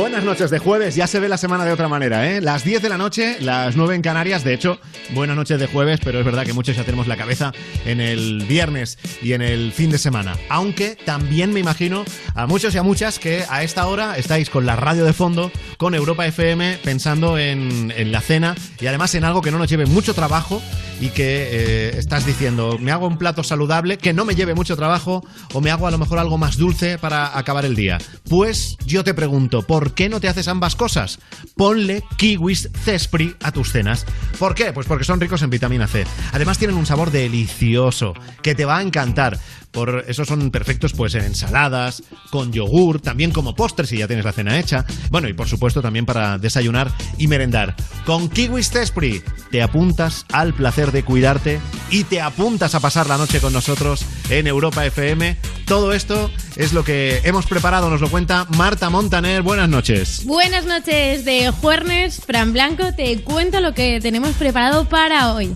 Buenas noches de jueves, ya se ve la semana de otra manera, ¿eh? Las 10 de la noche, las 9 en Canarias, de hecho, buenas noches de jueves, pero es verdad que muchos ya tenemos la cabeza en el viernes y en el fin de semana. Aunque también me imagino a muchos y a muchas que a esta hora estáis con la radio de fondo, con Europa FM, pensando en, en la cena y además en algo que no nos lleve mucho trabajo y que eh, estás diciendo, me hago un plato saludable que no me lleve mucho trabajo o me hago a lo mejor algo más dulce para acabar el día. Pues yo te pregunto, ¿por qué no te haces ambas cosas? Ponle kiwis Cespri a tus cenas. ¿Por qué? Pues porque son ricos en vitamina C. Además tienen un sabor delicioso que te va a encantar. Por eso son perfectos pues en ensaladas, con yogur, también como postre si ya tienes la cena hecha. Bueno, y por supuesto también para desayunar y merendar. Con Kiwis Tespri te apuntas al placer de cuidarte y te apuntas a pasar la noche con nosotros en Europa FM. Todo esto es lo que hemos preparado, nos lo cuenta Marta Montaner. Buenas noches. Buenas noches de Juernes, Fran Blanco. Te cuento lo que tenemos preparado para hoy.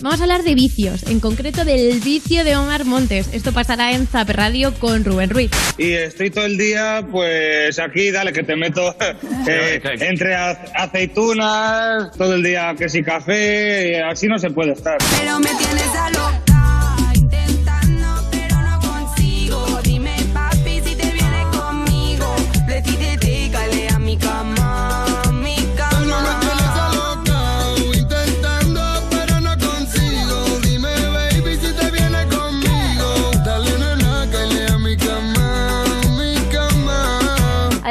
Vamos a hablar de vicios, en concreto del vicio de Omar Montes. Esto pasará en Zap Radio con Rubén Ruiz. Y estoy todo el día, pues aquí, dale, que te meto eh, entre aceitunas, todo el día que si café, así no se puede estar. Pero me tienes a loca,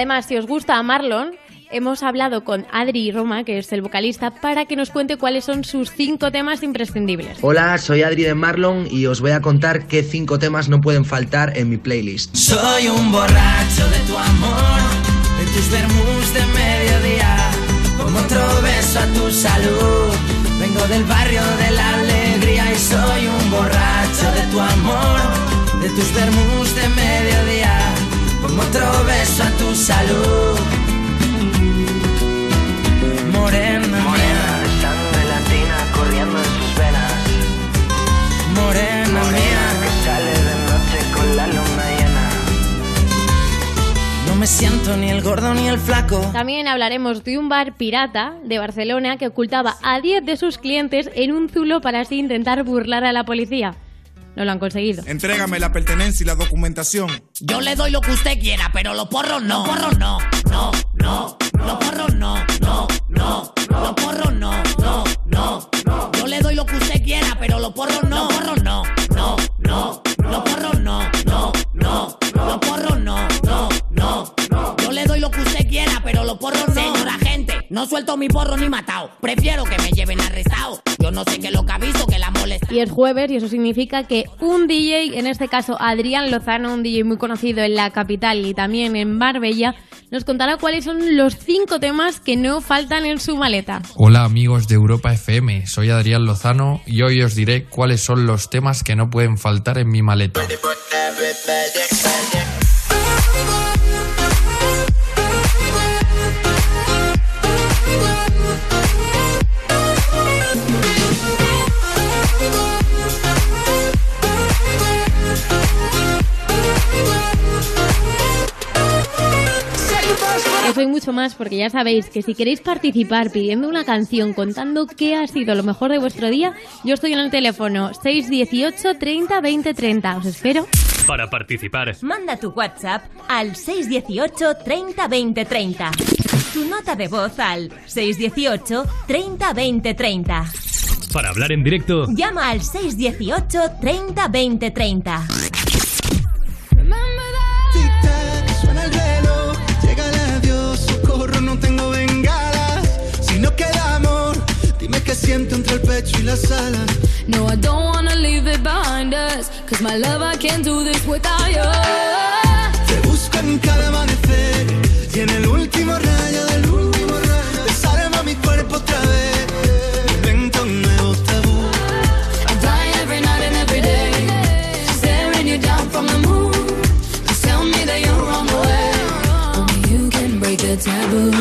Además, si os gusta Marlon, hemos hablado con Adri Roma, que es el vocalista, para que nos cuente cuáles son sus cinco temas imprescindibles. Hola, soy Adri de Marlon y os voy a contar qué cinco temas no pueden faltar en mi playlist. Soy un borracho de tu amor, de tus vermus de mediodía, como otro beso a tu salud. Vengo del barrio de la alegría y soy un borracho de tu amor, de tus vermus de mediodía, otro beso a tu salud. Morena, morena, sangre latina corriendo en sus venas. Morena, mía, que sale de noche con la luna llena. No me siento ni el gordo ni el flaco. También hablaremos de un bar pirata de Barcelona que ocultaba a 10 de sus clientes en un zulo para así intentar burlar a la policía. No lo han conseguido. Entrégame la pertenencia y la documentación. Yo le doy lo que usted quiera, pero los porros no. Los porros no, no, no. Los porros no, no, no. Los porros no, no, no. Yo le doy lo que usted quiera, pero los porros no. Los porros no, no, no. Los porros no, no, no. Los porros no, no, no. Yo le doy lo que usted quiera, pero los porros no. Señora gente, no suelto mi porro ni matado. Prefiero que me lleven arrestado. Yo no sé qué es lo que aviso que la molesta. Y es jueves y eso significa que un DJ, en este caso Adrián Lozano, un DJ muy conocido en la capital y también en Marbella, nos contará cuáles son los cinco temas que no faltan en su maleta. Hola amigos de Europa FM, soy Adrián Lozano y hoy os diré cuáles son los temas que no pueden faltar en mi maleta. Mucho más porque ya sabéis que si queréis participar pidiendo una canción contando qué ha sido lo mejor de vuestro día, yo estoy en el teléfono 618 30 20 30. Os espero. Para participar, Manda tu WhatsApp al 618 30 20 30. Tu nota de voz al 618 30 20 30. para hablar en directo, Llama al 618 30 20 30. Siento entre el pecho y las alas. No, I don't wanna leave it behind us. Cause my love, I can't do this without you. Te busco en cada amanecer, y en el último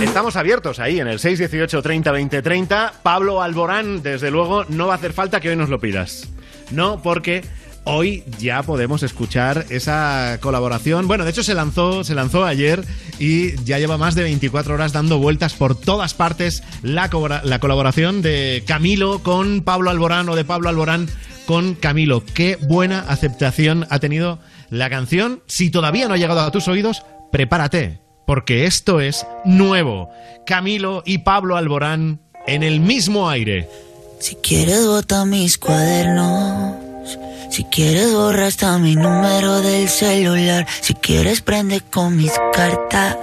Estamos abiertos ahí en el 618 30 20 30. Pablo Alborán, desde luego, no va a hacer falta que hoy nos lo pidas. No, porque hoy ya podemos escuchar esa colaboración. Bueno, de hecho se lanzó, se lanzó ayer y ya lleva más de 24 horas dando vueltas por todas partes la, la colaboración de Camilo con Pablo Alborán o de Pablo Alborán con Camilo. Qué buena aceptación ha tenido la canción. Si todavía no ha llegado a tus oídos, prepárate, porque esto es nuevo. Camilo y Pablo Alborán en el mismo aire. Si quieres bota mis cuadernos. Si quieres borra hasta mi número del celular. Si quieres prende con mis cartas.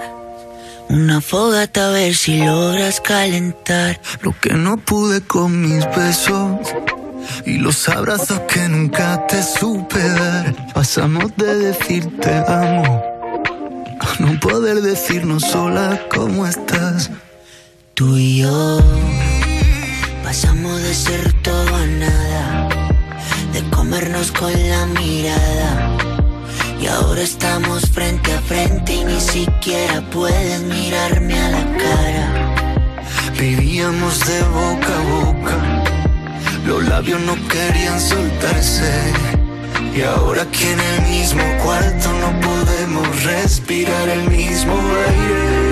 Una fogata a ver si logras calentar. Lo que no pude con mis besos y los abrazos que nunca te supe dar. Pasamos de decirte amo no poder decirnos sola cómo estás. Tú y yo pasamos de ser todo a nada, de comernos con la mirada. Y ahora estamos frente a frente y ni siquiera puedes mirarme a la cara. Vivíamos de boca a boca, los labios no querían soltarse. Y ahora aquí en el mismo cuarto no podemos respirar el mismo aire.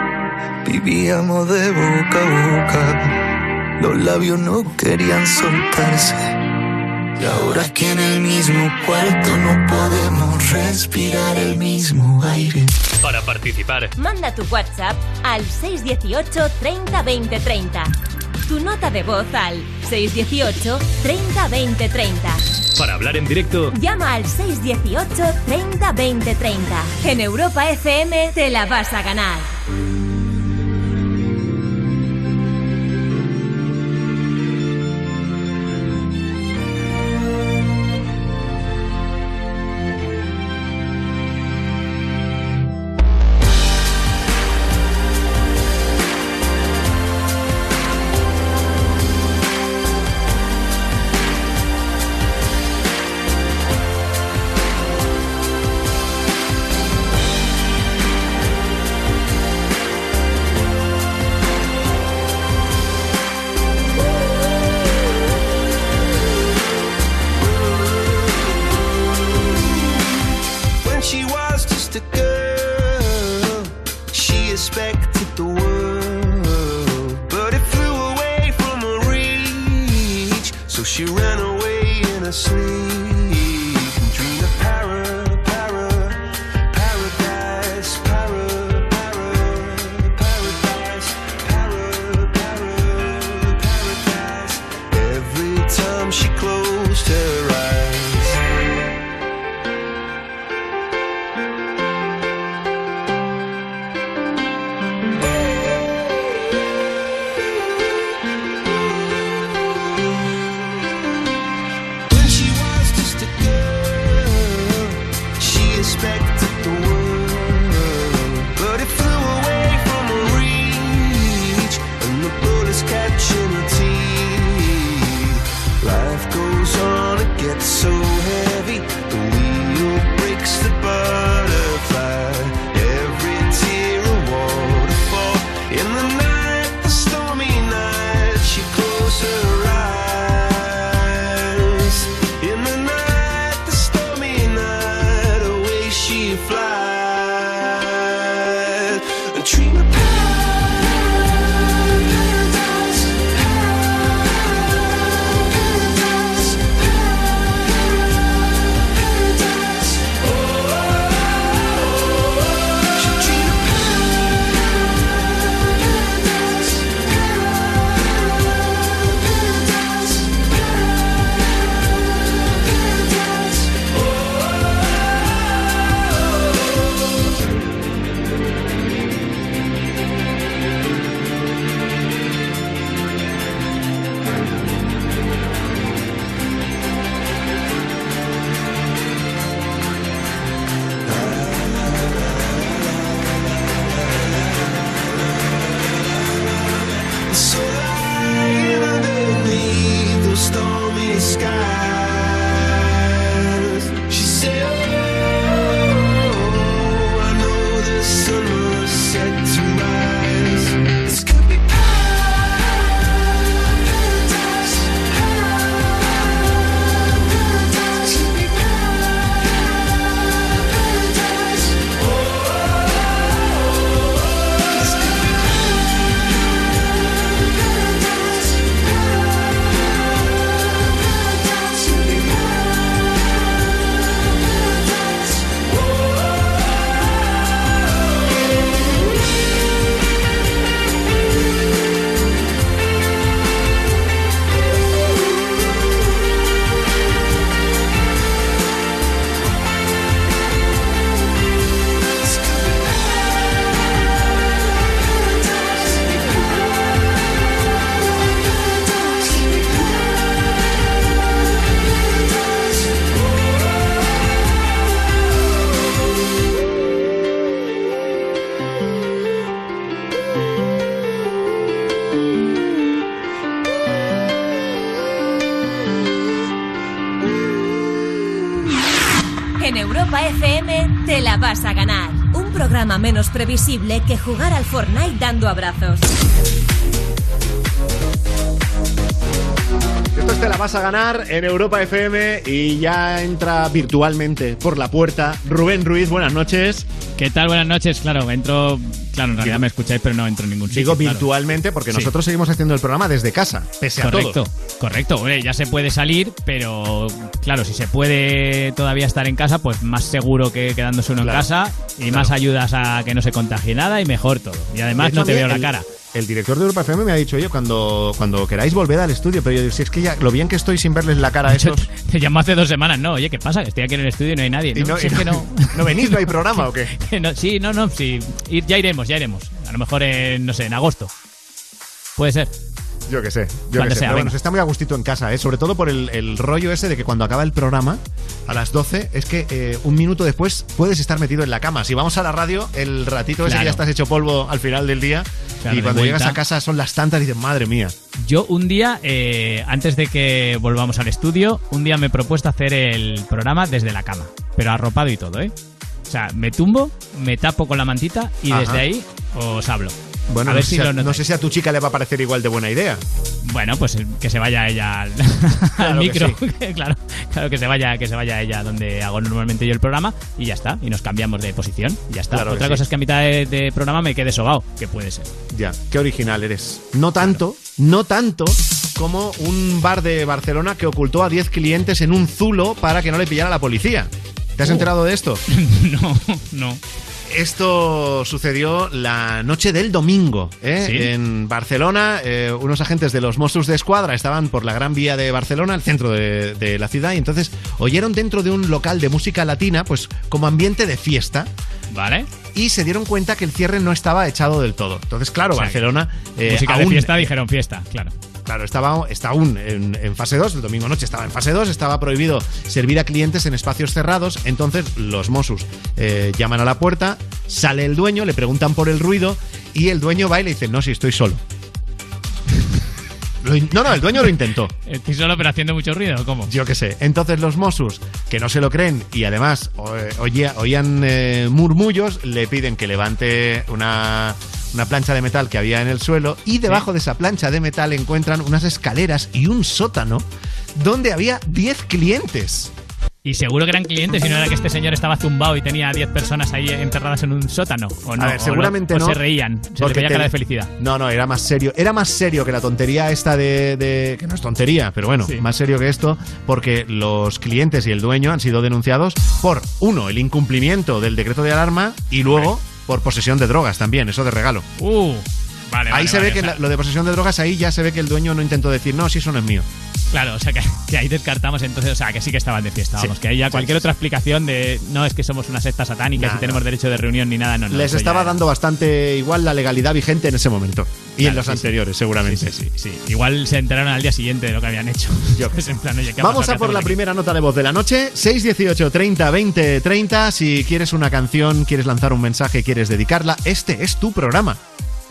Vivíamos de boca a boca, los labios no querían soltarse. Y ahora aquí en el mismo cuarto no podemos respirar el mismo aire. Para participar, Manda tu WhatsApp al 618 30 20 30. Tu nota de voz al 618 30 20 30. para hablar en directo, Llama al 618 30 20 30. En Europa FM te la vas a ganar. Menos previsible que jugar al Fortnite dando abrazos. Esto te la vas a ganar en Europa FM y ya entra virtualmente por la puerta Rubén Ruiz. Buenas noches. ¿Qué tal? Buenas noches. Claro, entro. Claro, en realidad me escucháis, pero no entro en ningún sitio. Digo claro. virtualmente porque Sí. nosotros seguimos haciendo el programa desde casa, pese a Correcto, todo. correcto. Hombre, ya se puede salir, pero claro, si se puede todavía estar en casa, pues más seguro que quedándose uno Claro, en casa y claro. más ayudas a que no se contagie nada y mejor todo. Y además no te veo la el- cara. El director de Europa FM me ha dicho, oye, cuando, cuando queráis volver al estudio, pero yo digo, si es que ya lo bien que estoy sin verles la cara a estos. Te llamó hace dos semanas, ¿no? Oye, ¿qué pasa? Que estoy aquí en el estudio y no hay nadie. Y ¿no? no- Si y es que no... ¿No venís? ¿No hay programa o qué? No- sí, no, no, sí. Ir- ya iremos, ya iremos. A lo mejor en, no sé, en agosto. Puede ser. Yo qué sé, yo sé. sea, Pero bueno, se está muy a gustito en casa, ¿eh? sobre todo por el, el rollo ese de que cuando acaba el programa, a las 12, es que eh, un minuto después puedes estar metido en la cama. Si vamos a la radio, el ratito ese Claro. ya estás hecho polvo al final del día. Claro, y cuando llegas a casa son las tantas y dices, madre mía. Yo un día, eh, antes de que volvamos al estudio, un día me he propuesto hacer el programa desde la cama, pero arropado y todo, ¿eh? O sea, me tumbo, me tapo con la mantita y Ajá. desde ahí os hablo. Bueno, a no, ver sé si lo no sé si a tu chica le va a parecer igual de buena idea. Bueno, pues eh, que se vaya ella al, al Claro que micro. sí. claro, claro que se vaya, que se vaya ella donde hago normalmente yo el programa y ya está. Y nos cambiamos de posición. Y ya está. Claro que Otra sí. cosa es que a mitad de, de programa me quede sobao, que puede ser. Ya, qué original eres. No tanto, no tanto como un bar de Barcelona que ocultó a 10 clientes en un zulo para que no le pillara la policía. ¿Te has Oh. enterado de esto? no, no. Esto sucedió la noche del domingo, ¿eh? ¿Sí? En Barcelona, eh, unos agentes de los Mossos de Escuadra estaban por la Gran Vía de Barcelona, el centro de, de la ciudad, y entonces oyeron dentro de un local de música latina, pues como ambiente de fiesta. ¿Vale? Y se dieron cuenta que el cierre no estaba echado del todo. Entonces, claro, O sea, Barcelona. eh, Música de fiesta, dijeron fiesta, claro. Claro, estaba está aún en, en fase 2, el domingo noche estaba en fase 2, estaba prohibido servir a clientes en espacios cerrados, entonces los Mossos eh, llaman a la puerta, sale el dueño, le preguntan por el ruido y el dueño va y le dice, no, si estoy solo. No, no, el dueño lo intentó. Estoy solo pero haciendo mucho ruido, ¿o ¿cómo? Yo qué sé. Entonces los Mossos, que no se lo creen y además oía- oían eh, murmullos, le piden que levante una, una plancha de metal que había en el suelo y debajo de esa plancha de metal encuentran unas escaleras y un sótano donde había 10 clientes. Y seguro que eran clientes y no era que este señor estaba zumbado y tenía a 10 personas ahí enterradas en un sótano. ¿O no? A ver, ¿O seguramente o no. se reían. Se porque veía cara de felicidad. No, no, era más serio. Era más serio que la tontería esta de. de- que no es tontería, pero bueno, más serio que esto, porque los clientes y el dueño han sido denunciados por, uno, el incumplimiento del decreto de alarma y luego por posesión de drogas también, eso de regalo. Uh, vale, ahí vale, se vale, ve que la- lo de posesión de drogas, ahí ya se ve que el dueño no intentó decir, no, si eso no es mío. Claro, o sea que, que ahí descartamos entonces, o sea que sí que estaban de fiesta, Sí. vamos, que ahí ya Sí, cualquier sí, otra explicación de no es que somos una secta satánica Nah, y tenemos no. derecho de reunión ni nada, no, no. Les estaba era. dando bastante igual la legalidad vigente en ese momento. Y en los anteriores, seguramente. Sí, sí. Igual se enteraron al día siguiente de lo que habían hecho. Yo pues en plan, oye, ¿qué ha Vamos a por ¿Qué la primera nota de voz de la noche. 618 30 20 30. Si quieres una canción, quieres lanzar un mensaje, quieres dedicarla, este es tu programa.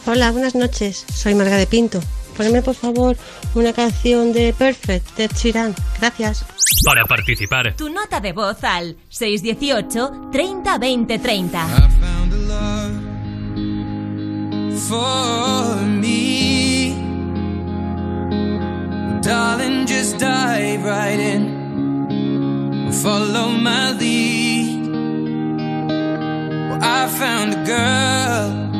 Hola, buenas noches. Soy Marga de Pinto. Poneme por favor una canción de Perfect de Sheeran. Gracias. Para participar, Tu nota de voz al 618 30 20 30. for me. Darling, just dive right in. Follow my lead. Well, I found a girl,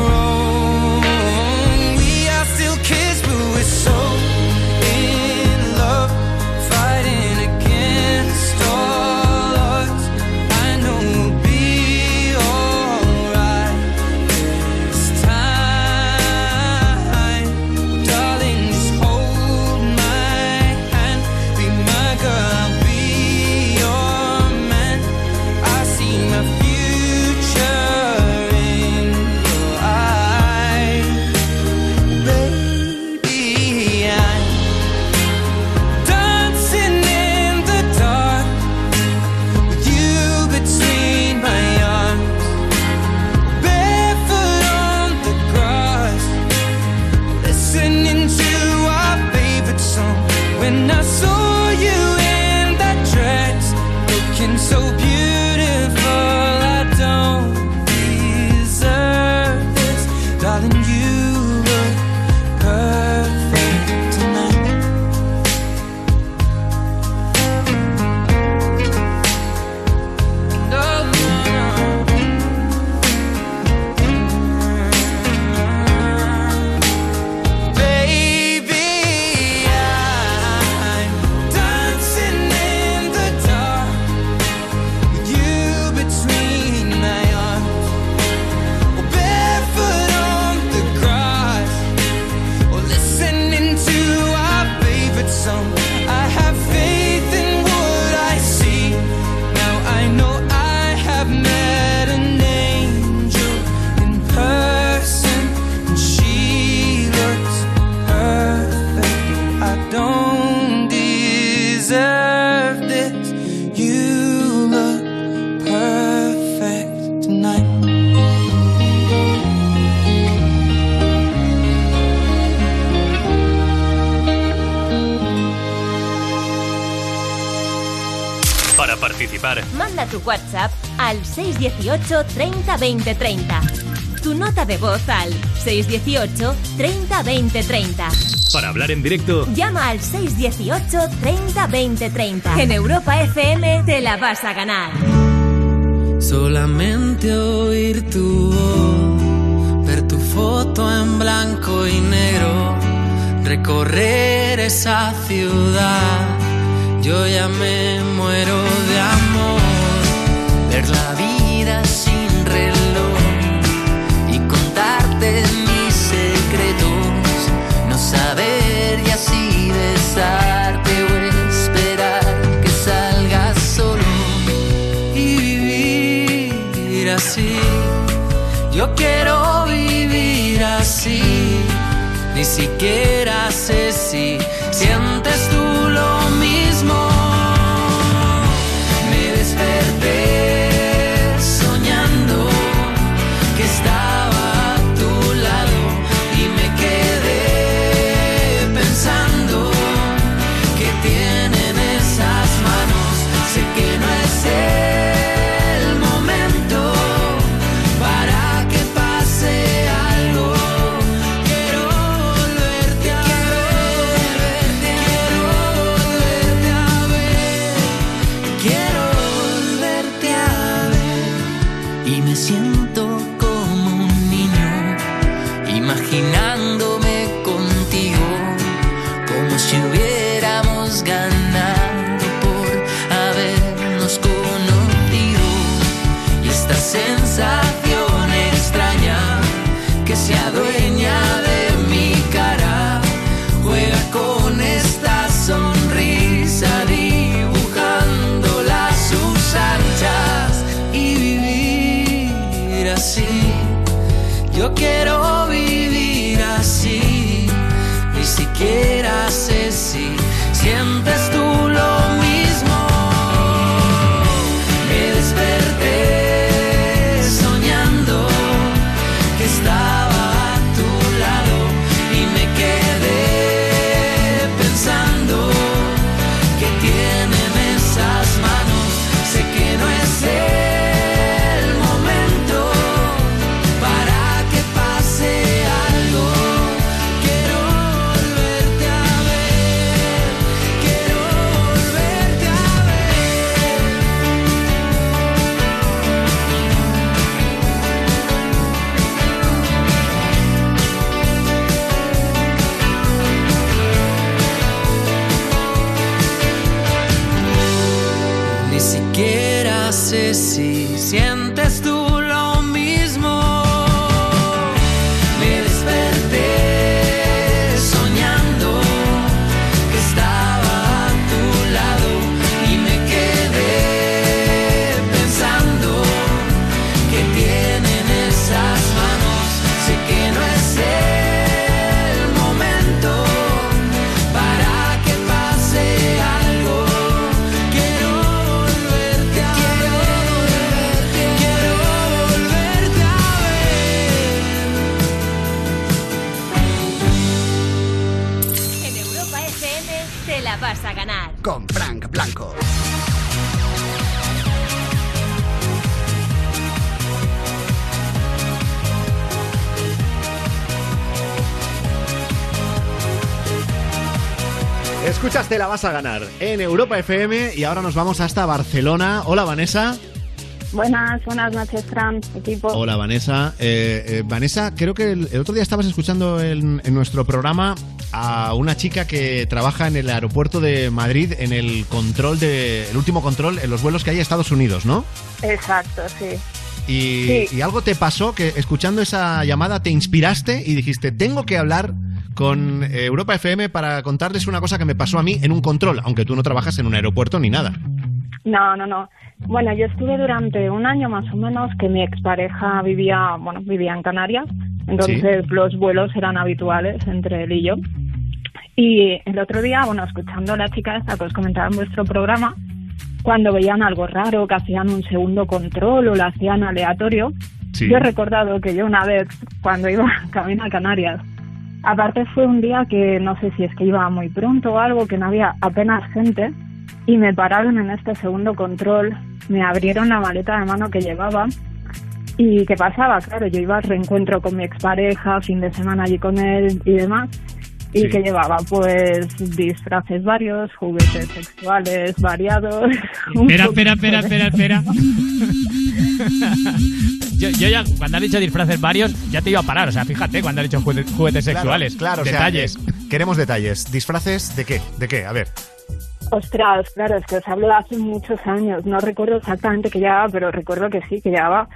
618 30 20 30. Tu nota de voz al 618 30 20 30. para hablar en directo, Llama al 618 30 20 30. En Europa FM te la vas a ganar. Solamente oír tu voz, ver tu foto en blanco y negro, recorrer esa ciudad. Yo ya me muero de amor, ver la vida besarte o esperar que salgas solo y vivir así. Yo quiero vivir así. Ni siquiera sé si la vas a ganar en Europa FM y ahora nos vamos hasta Barcelona. Hola Vanessa. Buenas, buenas noches, Fran, equipo. Hola Vanessa. Eh, eh, Vanessa, creo que el, el otro día estabas escuchando en, en nuestro programa a una chica que trabaja en el aeropuerto de Madrid en el control de el último control en los vuelos que hay a Estados Unidos, ¿no? Exacto, sí. Y, Sí. y algo te pasó que escuchando esa llamada te inspiraste y dijiste, tengo que hablar con eh, Europa FM para contarles una cosa que me pasó a mí en un control, aunque tú no trabajas en un aeropuerto ni nada. No, no, no. Bueno, yo estuve durante un año más o menos que mi expareja vivía, bueno, vivía en Canarias, entonces los vuelos eran habituales entre él y yo. Y el otro día, bueno, escuchando a la chica esta que os comentaba en vuestro programa, cuando veían algo raro, que hacían un segundo control o lo hacían aleatorio, Sí. yo he recordado que yo una vez, cuando iba camino a Canarias, aparte fue un día que no sé si es que iba muy pronto o algo, que no había apenas gente, y me pararon en este segundo control, me abrieron la maleta de mano que llevaba. ¿Y qué pasaba? Claro, yo iba al reencuentro con mi expareja, fin de semana allí con él y demás. Y Sí. que llevaba pues disfraces varios, juguetes sexuales variados. Espera, espera, espera, espera, espera. yo, yo ya, cuando has dicho disfraces varios, ya te iba a parar. O sea, fíjate, cuando has dicho juguete- juguetes sexuales. Claro, o sea, detalles. eh, queremos detalles. ¿Disfraces de qué? ¿De qué? A ver. Ostras, claro, es que os hablo de hace muchos años. No recuerdo exactamente qué llevaba, pero recuerdo que sí, que llevaba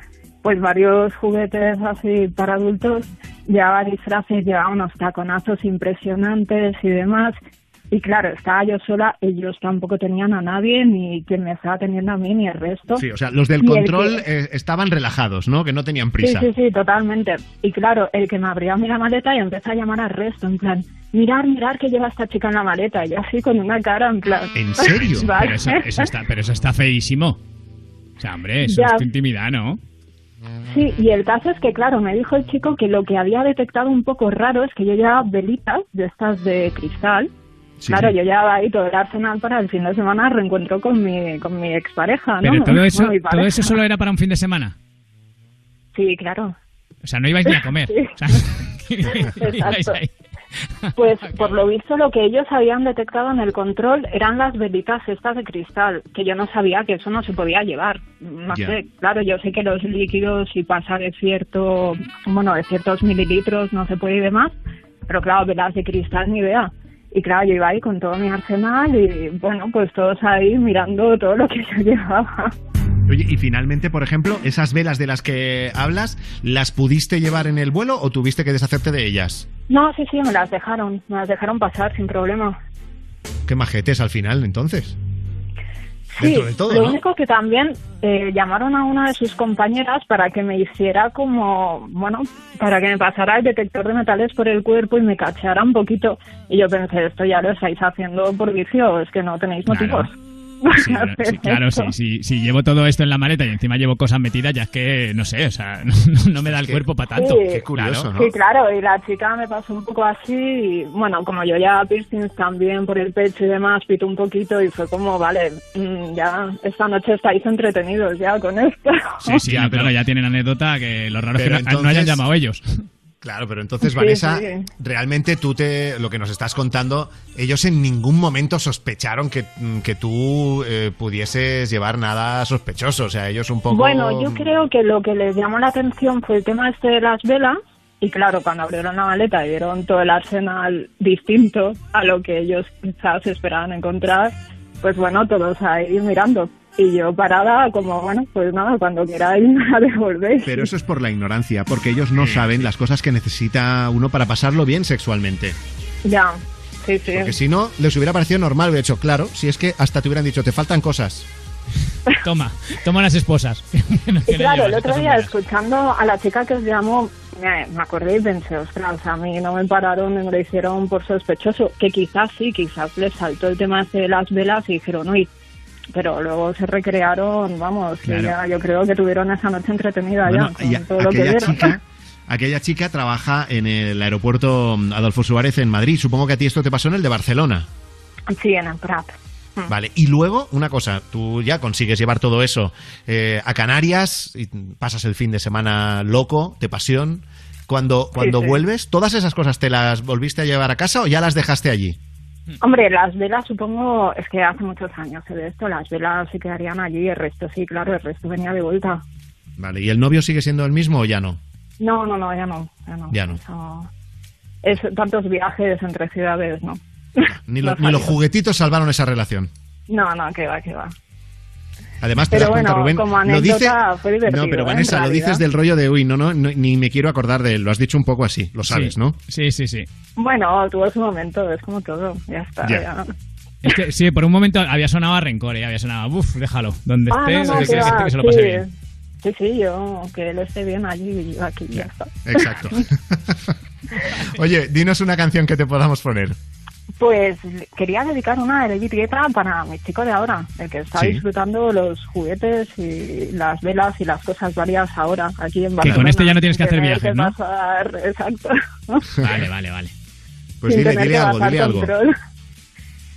pues varios juguetes así para adultos. Llevaba disfraces, llevaba unos taconazos impresionantes y demás. Y claro, estaba yo sola, ellos tampoco tenían a nadie, ni quien me estaba teniendo a mí, ni el resto. Sí, o sea, los del Y control que- eh, estaban relajados, ¿no? Que no tenían prisa. Sí, sí, sí, totalmente. Y claro, el que me abrió a mí la maleta y empezó a llamar al resto, en plan, mirar, mirar que lleva esta chica en la maleta. Y así con una cara, en plan... ¿En serio? Vale. Pero eso, eso está, pero eso está feísimo. O sea, hombre, eso Ya. es tu intimidad, ¿no? Sí, y el caso es que, claro, me dijo el chico que lo que había detectado un poco raro es que yo llevaba velitas de estas de cristal. Sí. Claro, yo llevaba ahí todo el arsenal para el fin de semana reencuentro con mi, con mi expareja, ¿no? Pero todo eso, Bueno, todo eso solo era para un fin de semana. Sí, claro. O sea, no ibais ni a comer. Sí. O sea, Exacto. ahí. Pues por lo visto lo que ellos habían detectado en el control eran las velitas estas de cristal, que yo no sabía que eso no se podía llevar. No sé, claro, yo sé que los líquidos si pasa de cierto, bueno, de ciertos mililitros no se puede y demás, pero claro, velas de cristal ni idea. Y claro, yo iba ahí con todo mi arsenal y bueno, pues todos ahí mirando todo lo que yo llevaba. Oye, y finalmente, por ejemplo, esas velas de las que hablas, ¿las pudiste llevar en el vuelo o tuviste que deshacerte de ellas? No, sí, sí, me las dejaron, me las dejaron pasar sin problema. Qué majetes al final, entonces. Sí, dentro de todo, lo ¿no? único que también eh, llamaron a una de sus compañeras para que me hiciera como, bueno, para que me pasara el detector de metales por el cuerpo y me cacheara un poquito. Y yo pensé, esto ya lo estáis haciendo por vicio, es que no tenéis motivos. Claro, hacer sí, claro, esto. sí, sí, sí, llevo todo esto en la maleta y encima llevo cosas metidas, ya es que, no sé, o sea, no, no me da el cuerpo para tanto. Sí. Claro. Sí, claro, y la chica me pasó un poco así, y, bueno, como yo ya piercings también por el pecho y demás, pito un poquito y fue como, vale, mm, ya esta noche estáis entretenidos ya con esto. Sí, sí, no, claro, ya tienen anécdota que lo raro es que no, no hayan llamado ellos. Claro, pero entonces, Sí, Vanessa, sí. realmente tú te, lo que nos estás contando, ellos en ningún momento sospecharon que, que tú eh, pudieses llevar nada sospechoso. O sea, ellos un poco. Bueno, yo creo que lo que les llamó la atención fue el tema este de las velas. Y claro, cuando abrieron la maleta y vieron todo el arsenal distinto a lo que ellos quizás esperaban encontrar, pues bueno, todos ahí mirando. Y yo parada, como bueno, pues nada, cuando queráis me la devolvéis. Pero eso es por la ignorancia, porque ellos no saben las cosas que necesita uno para pasarlo bien sexualmente. Ya, sí, sí. Porque si no, les hubiera parecido normal, hubiera dicho, claro, si es que hasta te hubieran dicho, te faltan cosas. Toma, toma las esposas. Y claro, el otro día escuchando a la chica que os llamó, me, me acordé y pensé, ostras, a mí no me pararon ni me lo hicieron por sospechoso, que quizás sí, quizás les saltó el tema de las velas y dijeron, uy, pero luego se recrearon, vamos, que Claro. ya, yo creo que tuvieron esa noche entretenida Bueno, ya, con y a- todo lo que aquella vieron. chica, aquella chica trabaja en el aeropuerto Adolfo Suárez en Madrid. Supongo que a ti esto te pasó en el de Barcelona. Sí, en el Prat. Mm. Vale, y luego, una cosa, tú ya consigues llevar todo eso eh, a Canarias, y pasas el fin de semana loco, de pasión. Cuando, cuando sí. vuelves, ¿todas esas cosas te las volviste a llevar a casa o ya las dejaste allí? Hombre, las velas supongo, es que hace muchos años se ve esto, las velas se quedarían allí, el resto sí, claro, el resto venía de vuelta. Vale, ¿y el novio sigue siendo el mismo o ya no? No, no, no, ya no, ya no. Ya no. Eso- es tantos viajes entre ciudades, ¿no? Ni, No lo- ni los juguetitos salvaron esa relación. No, no, que va, que va. Además, te Pero das cuenta, Rubén. como lo anécdota dice- fue divertido, No, pero ¿eh? Vanessa, lo dices del rollo de, uy, no, no, no, ni me quiero acordar de él. Lo has dicho un poco así, lo sabes, Sí. ¿no? Sí, sí, sí. Bueno, tuvo su momento, es como todo, ya está. Ya. Es que sí, por un momento había sonado a rencor, ¿eh? había sonado, uff, déjalo, donde Ah, esté, no, no, que, que que- va, que se lo sí. pase bien. Sí, sí, yo, que él esté bien allí y yo aquí, ya está. Exacto. Oye, dinos una canción que te podamos poner. Pues quería dedicar una de David Guetta para mi chico de ahora, el que está Sí. disfrutando los juguetes y las velas y las cosas varias ahora aquí en Barcelona. con este ya no tienes que hacer viajes, ¿no? pasar- exacto. Vale, vale, vale. Pues Sin dile, tener dile que algo, dile algo. control.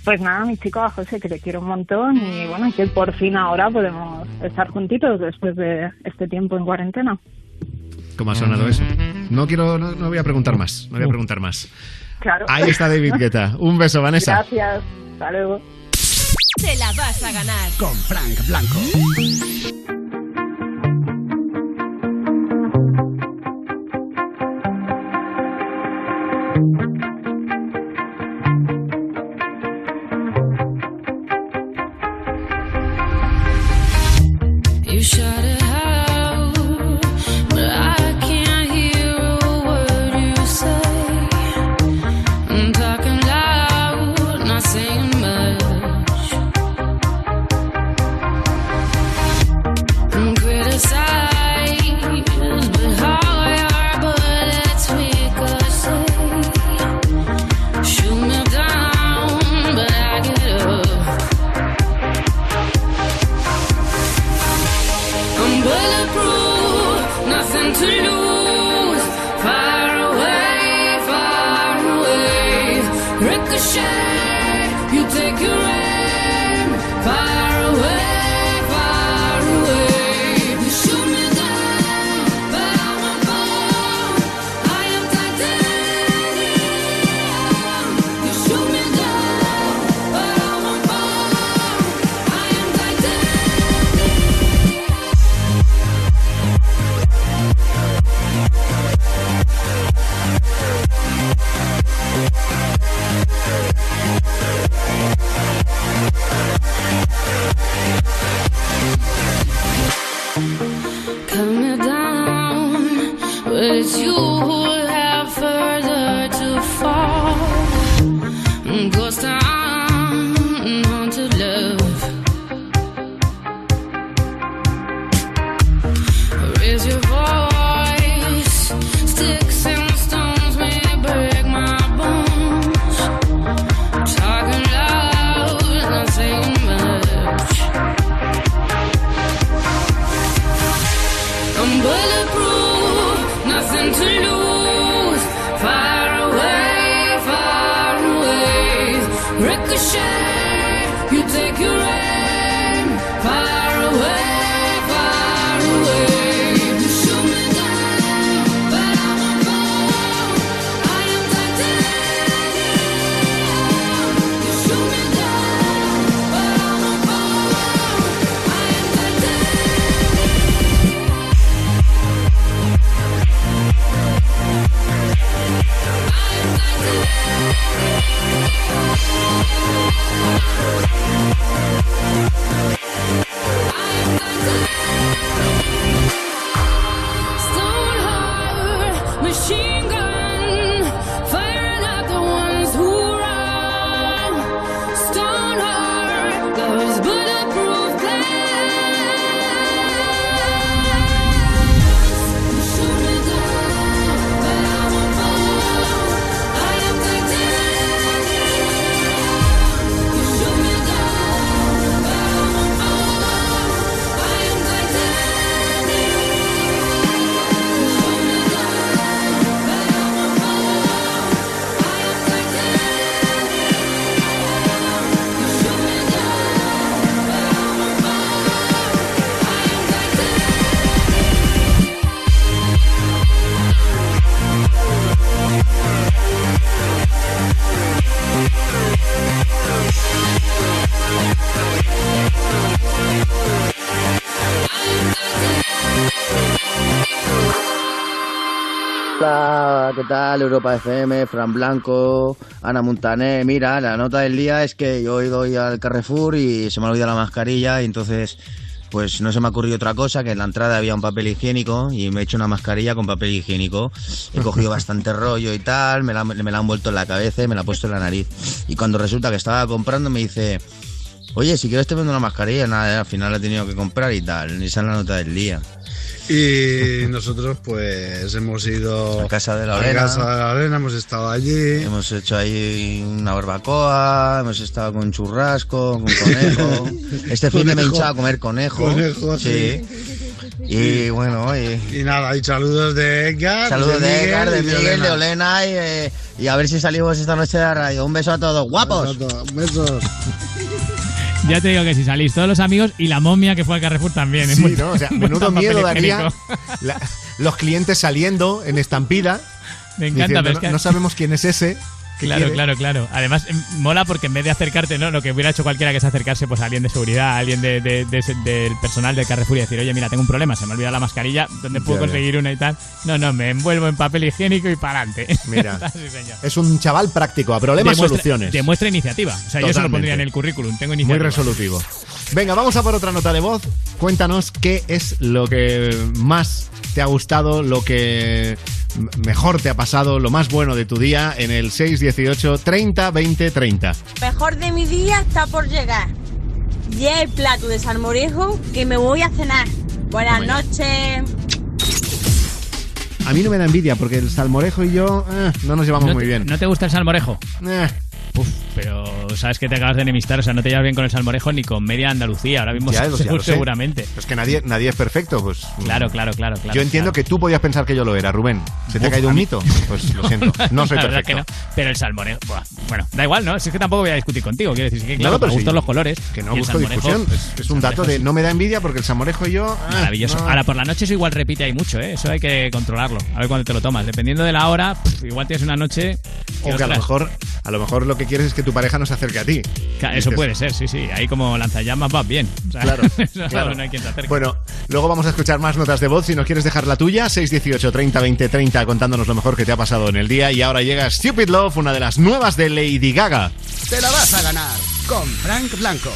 Pues nada, mi chico a José, que le quiero un montón y bueno, que por fin ahora podemos estar juntitos después de este tiempo en cuarentena. ¿Cómo ha sonado eso? No quiero, no, no voy a preguntar más, no voy a preguntar más. Claro. Ahí está David Guetta. Un beso, Vanessa. Gracias. Hasta luego. Te la vas a ganar. Con Frank Blanco. You shut should ¿qué tal? Europa FM, Fran Blanco, Ana Montané. Mira, la nota del día es que yo he ido hoy al Carrefour y se me ha olvidado la mascarilla y entonces pues no se me ha ocurrido otra cosa, que en la entrada había un papel higiénico y me he hecho una mascarilla con papel higiénico. He cogido bastante rollo y tal, me la, me la han vuelto en la cabeza y me la he puesto en la nariz. Y cuando resulta que estaba comprando me dice, oye, si quieres te vendo una mascarilla, nada, al final la he tenido que comprar y tal. Esa es la nota del día. Y nosotros pues hemos ido A casa de la a Lorena. casa de la Lorena, hemos estado allí. Hemos hecho ahí una barbacoa, hemos estado con churrasco, con conejo. Este fin de me he hinchado a comer conejo. Conejo, sí. Y bueno, y, Y nada, y saludos de Edgar. saludos de Miguel Edgar, de Miguel, de Olena y, eh, y a ver si salimos esta noche de la radio. Un beso a todos, guapos. Besos. Ya te digo que si salís todos los amigos y la momia que fue al Carrefour también. Sí, Hemos- ¿no? O sea, menudo miedo daría la- los clientes saliendo en estampida. Me encanta, diciendo, pero es no, que- no sabemos quién es ese. ¿Qué Claro, quiere?". claro, claro. Además, em, mola porque en vez de acercarte, ¿no? Lo que hubiera hecho cualquiera que es acercarse pues, a alguien de seguridad, a alguien de- de- de del personal del Carrefour y decir, oye, mira, tengo un problema, se me ha olvidado la mascarilla, ¿dónde puedo Ya, ya. conseguir una y tal? No, no, me envuelvo en papel higiénico y para adelante. Mira, es un chaval práctico, a problemas, demuestra, soluciones. Demuestra iniciativa. O sea, yo se lo pondría en el currículum. Tengo Muy iniciativa. resolutivo. Venga, vamos a por otra nota de voz. Cuéntanos qué es lo que más te ha gustado, lo que mejor te ha pasado, lo más bueno de tu día en el 618 30 20 30. Mejor de mi día está por llegar. Ya el plato de salmorejo que me voy a cenar. Buenas noches. A mí no me da envidia porque el salmorejo y yo eh, no nos llevamos ¿No muy te- bien. ¿No te gusta el salmorejo? Eh. Uf, pero sabes que te acabas de enemistar, o sea, no te llevas bien con el salmorejo ni con media Andalucía, ahora mismo Ya, se- ya seguramente. Es que nadie, nadie es perfecto, pues. Claro, claro, claro, claro. yo entiendo que tú podías pensar que yo lo era, Rubén. ¿Se te ha caído un mito? Pues lo siento, no soy perfecto. que no, pero el salmorejo, buah, bueno, da igual, ¿no? Si es que tampoco voy a discutir contigo, quiero decir, que No, claro, no, pero me gustan sí, los colores. Que no salmorejo- discusión. Es, es un dato de no me da envidia porque el salmorejo y yo. eh, Maravilloso. no. Ahora, por la noche eso igual repite ahí mucho, ¿eh? Eso hay que controlarlo. A ver cuándo te lo tomas. Dependiendo de la hora, pff, igual tienes una noche... O que a lo mejor, a lo mejor lo que quieres es que tu pareja no se acerque a ti. Eso Dices, puede ser, sí, sí. Ahí como lanzallamas vas bien. O sea, Claro, claro. no hay quien se acerque. Bueno, luego vamos a escuchar más notas de voz. Si nos quieres dejar la tuya, 618 30 20 30, contándonos lo mejor que te ha pasado en el día. Y ahora llega Stupid Love, una de las nuevas de Lady Gaga. Te la vas a ganar con Frank Blanco.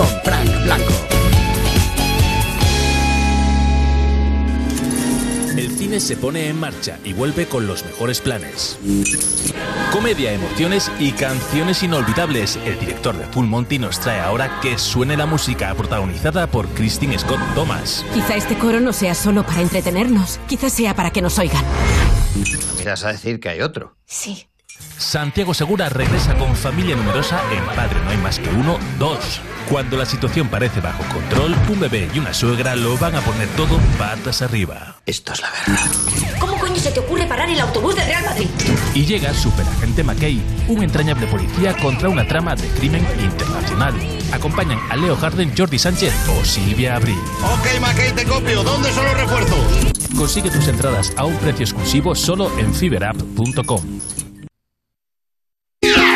Con Frank Blanco. El cine se pone en marcha y vuelve con los mejores planes. Comedia, emociones y canciones inolvidables. El director de Full Monty nos trae ahora que suene la música protagonizada por Christine Scott Thomas. Quizá este coro no sea solo para entretenernos, quizá sea para que nos oigan. Miras a decir que hay otro. Sí. Santiago Segura regresa con familia numerosa en Padre No hay más que uno, dos. Cuando la situación parece bajo control, un bebé y una suegra lo van a poner todo patas arriba. Esto es la verdad. ¿Cómo coño se te ocurre parar el autobús de Real Madrid? Y llega Superagente McKay, un entrañable policía contra una trama de crimen internacional. Acompañan a Leo Harden, Jordi Sánchez o Silvia Abril. Ok, Mackey, te copio. ¿Dónde son los refuerzos? Consigue tus entradas a un precio exclusivo solo en fiberapp.com.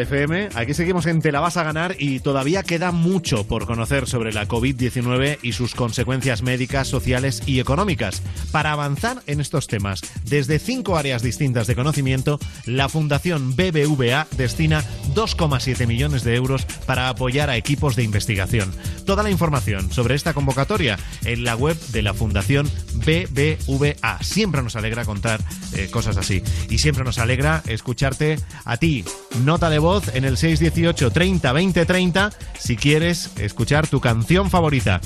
FM, aquí seguimos en Te la vas a ganar y todavía queda mucho por conocer sobre la COVID-19 y sus consecuencias médicas, sociales y económicas. Para avanzar en estos temas, desde cinco áreas distintas de conocimiento, la Fundación BBVA destina 2,7 millones de euros para apoyar a equipos de investigación. Toda la información sobre esta convocatoria en la web de la Fundación BBVA. Siempre nos alegra contar eh, cosas así y siempre nos alegra escucharte a ti. Nota de voz en el 618 30 20 30 si quieres escuchar tu canción favorita.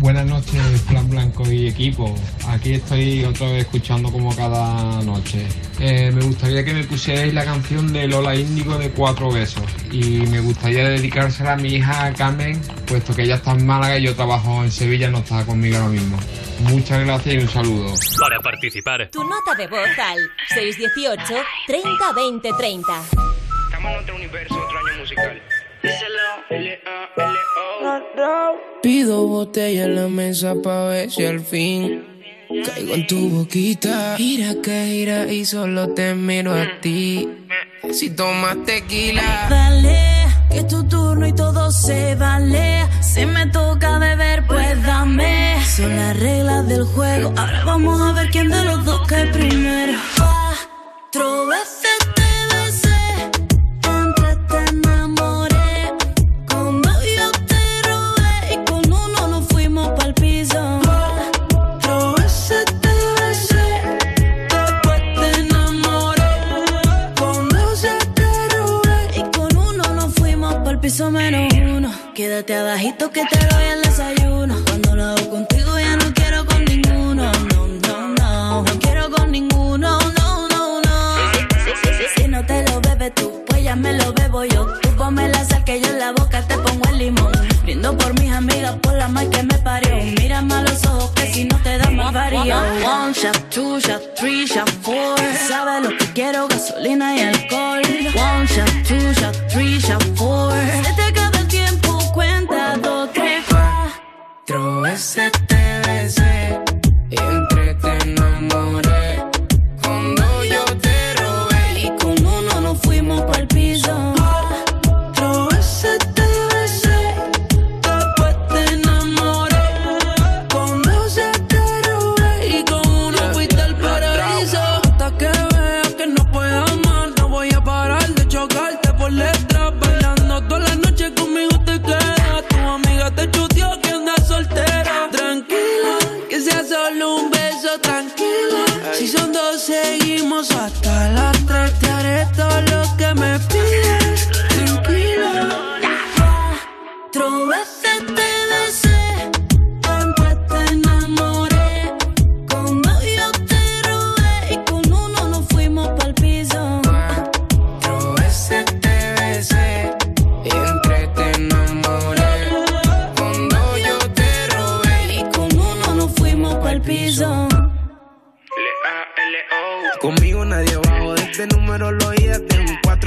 Buenas noches, Plan Blanco y equipo. Aquí estoy otra vez escuchando como cada noche. Eh, me gustaría que me pusierais la canción de Lola Índigo de Cuatro Besos. Y me gustaría dedicársela a mi hija Carmen, puesto que ella está en Málaga y yo trabajo en Sevilla, no está conmigo ahora mismo. Muchas gracias y un saludo. Para participar, Tu nota de voz al 618 30 20 30. Estamos en otro universo, otro año musical. Pido botella en la mesa pa' ver si al fin caigo en tu boquita. Gira que gira y solo te miro a ti. Si tomas tequila. Dale, que es tu turno y todo se vale. Si me toca beber, pues dame. Son las reglas del juego. Ahora vamos a ver quién de los dos cae primero. Cuatro veces Quédate abajito que te doy el desayuno. Cuando lo hago contigo ya no quiero con ninguno. No, no, no. No quiero con ninguno. No, no, no. Si no te lo bebes tú, pues ya me lo bebo yo. Tú ponme la sal que yo en la boca te pongo el limón. Brindo por mis amigas, por la mal que me parió. Mírame a los ojos que si no te da más varío. One shot, two shot, three shot, four. Sabes lo que quiero, gasolina y alcohol. One shot, two shot, three shot, cuatro veces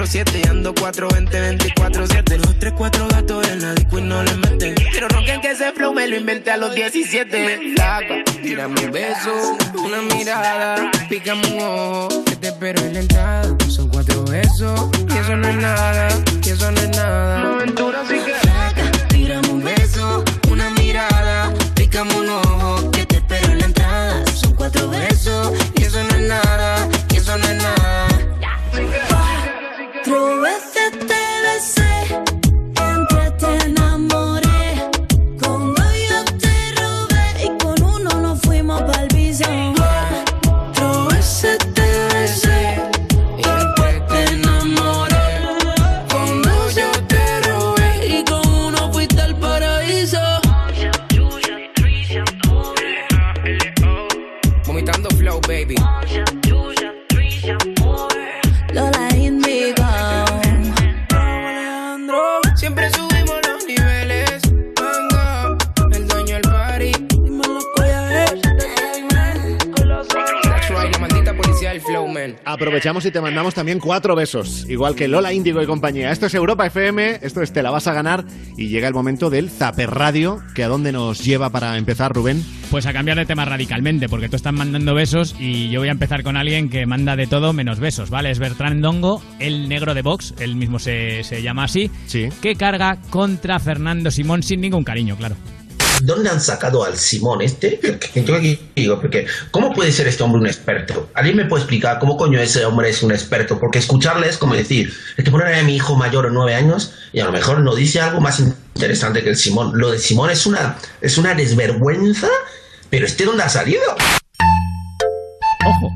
24-7. Ando 4-20, 24-7. Los 3-4 gatos en la disco y no le meten. Pero ronquen que ese flow me lo inventé a los 17. Flaca, tírame un beso, una mirada, pícame un ojo. Que te espero en la entrada. Son cuatro besos, y eso no es nada, y eso no es nada. Una aventura sí que. Y te mandamos también cuatro besos, igual que Lola Índigo y compañía. Esto es Europa FM, esto es Te la vas a ganar y llega el momento del Zaper Radio, que a dónde nos lleva para empezar, Rubén. Pues a cambiar de tema radicalmente, porque tú estás mandando besos y yo voy a empezar con alguien que manda de todo menos besos, ¿vale? Es Bertrand Dongo, el negro de Vox, él mismo se, se llama así, que carga contra Fernando Simón sin ningún cariño, claro. ¿Dónde han sacado al Simón este? Digo, porque ¿cómo puede ser este hombre un experto? ¿Alguien me puede explicar cómo coño ese hombre es un experto? Porque escucharle es como decir, es que poner a mi hijo mayor de nueve años y a lo mejor no dice algo más interesante que el Simón. Lo de Simón es una, es una desvergüenza, pero ¿este dónde ha salido? Ojo,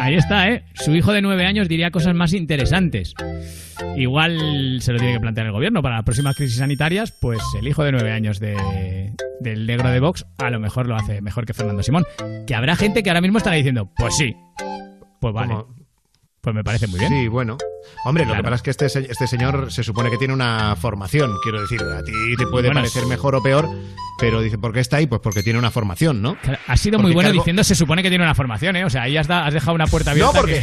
ahí está, ¿eh? Su hijo de nueve años diría cosas más interesantes. Igual se lo tiene que plantear el gobierno para las próximas crisis sanitarias, pues el hijo de nueve años de, del negro de Vox a lo mejor lo hace mejor que Fernando Simón. Que habrá gente que ahora mismo estará diciendo, pues sí, pues vale. Pues me parece muy bien. Sí, bueno. Hombre, lo que pasa es que este, este señor se supone que tiene una formación, quiero decir, a ti te puede Bueno, parecer mejor o peor, pero dice, ¿por qué está ahí? Pues porque tiene una formación, ¿no? Ha sido Porque muy bueno cargo- diciendo se supone que tiene una formación, ¿eh? O sea, ahí has, da- has dejado una puerta No, abierta. porque,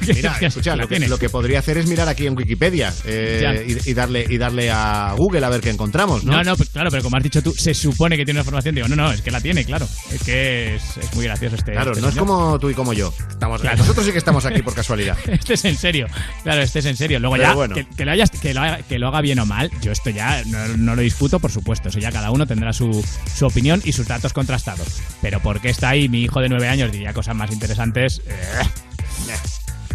que- que- mira, escucha, lo que, lo que podría hacer es mirar aquí en Wikipedia eh, y, y darle, y darle a Google a ver qué encontramos, ¿no? No, no, pues claro, pero como has dicho tú, se supone que tiene una formación. Digo, no, no, es que la tiene, claro. Es que es, es muy gracioso este. Claro, este no es como tú y como yo. Estamos, Claro. Nosotros sí que estamos aquí por casualidad. Este es en serio. Claro, este es en serio. Luego Pero ya, bueno. que, que lo hayas, que, lo haga, que lo haga bien o mal, yo esto ya no, no lo disputo, por supuesto. Eso ya cada uno tendrá su, su opinión y sus datos contrastados. Pero ¿por qué está ahí mi hijo de nueve años? Diría cosas más interesantes. Eh,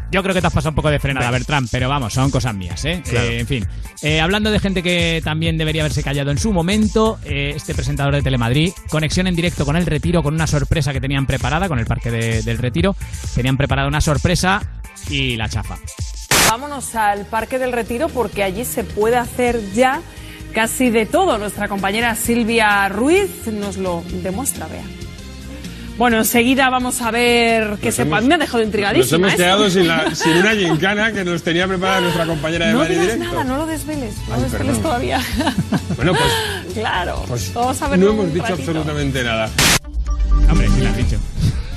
Yo creo que te has pasado un poco de frenada, Bertrand, pero vamos, son cosas mías, ¿eh? Claro. Eh, en fin. Eh, hablando de gente que también debería haberse callado en su momento, eh, este presentador de Telemadrid, conexión en directo con el Retiro, con una sorpresa que tenían preparada, con el Parque de- del Retiro, tenían preparada una sorpresa y la chafa. Vámonos al Parque del Retiro porque allí se puede hacer ya casi de todo. Nuestra compañera Silvia Ruiz nos lo demuestra, vea. Bueno, enseguida vamos a ver qué se... hemos- Me ha dejado Nos intrigadísima. hemos esto. quedado sin, la- sin una gincana que nos tenía preparada nuestra compañera de No Madrid digas Directo. nada, no lo desveles. No Ay, desveles perdón. todavía. Bueno, pues, claro. pues Vamos a ver no hemos dicho absolutamente nada. Hombre, sí lo has dicho.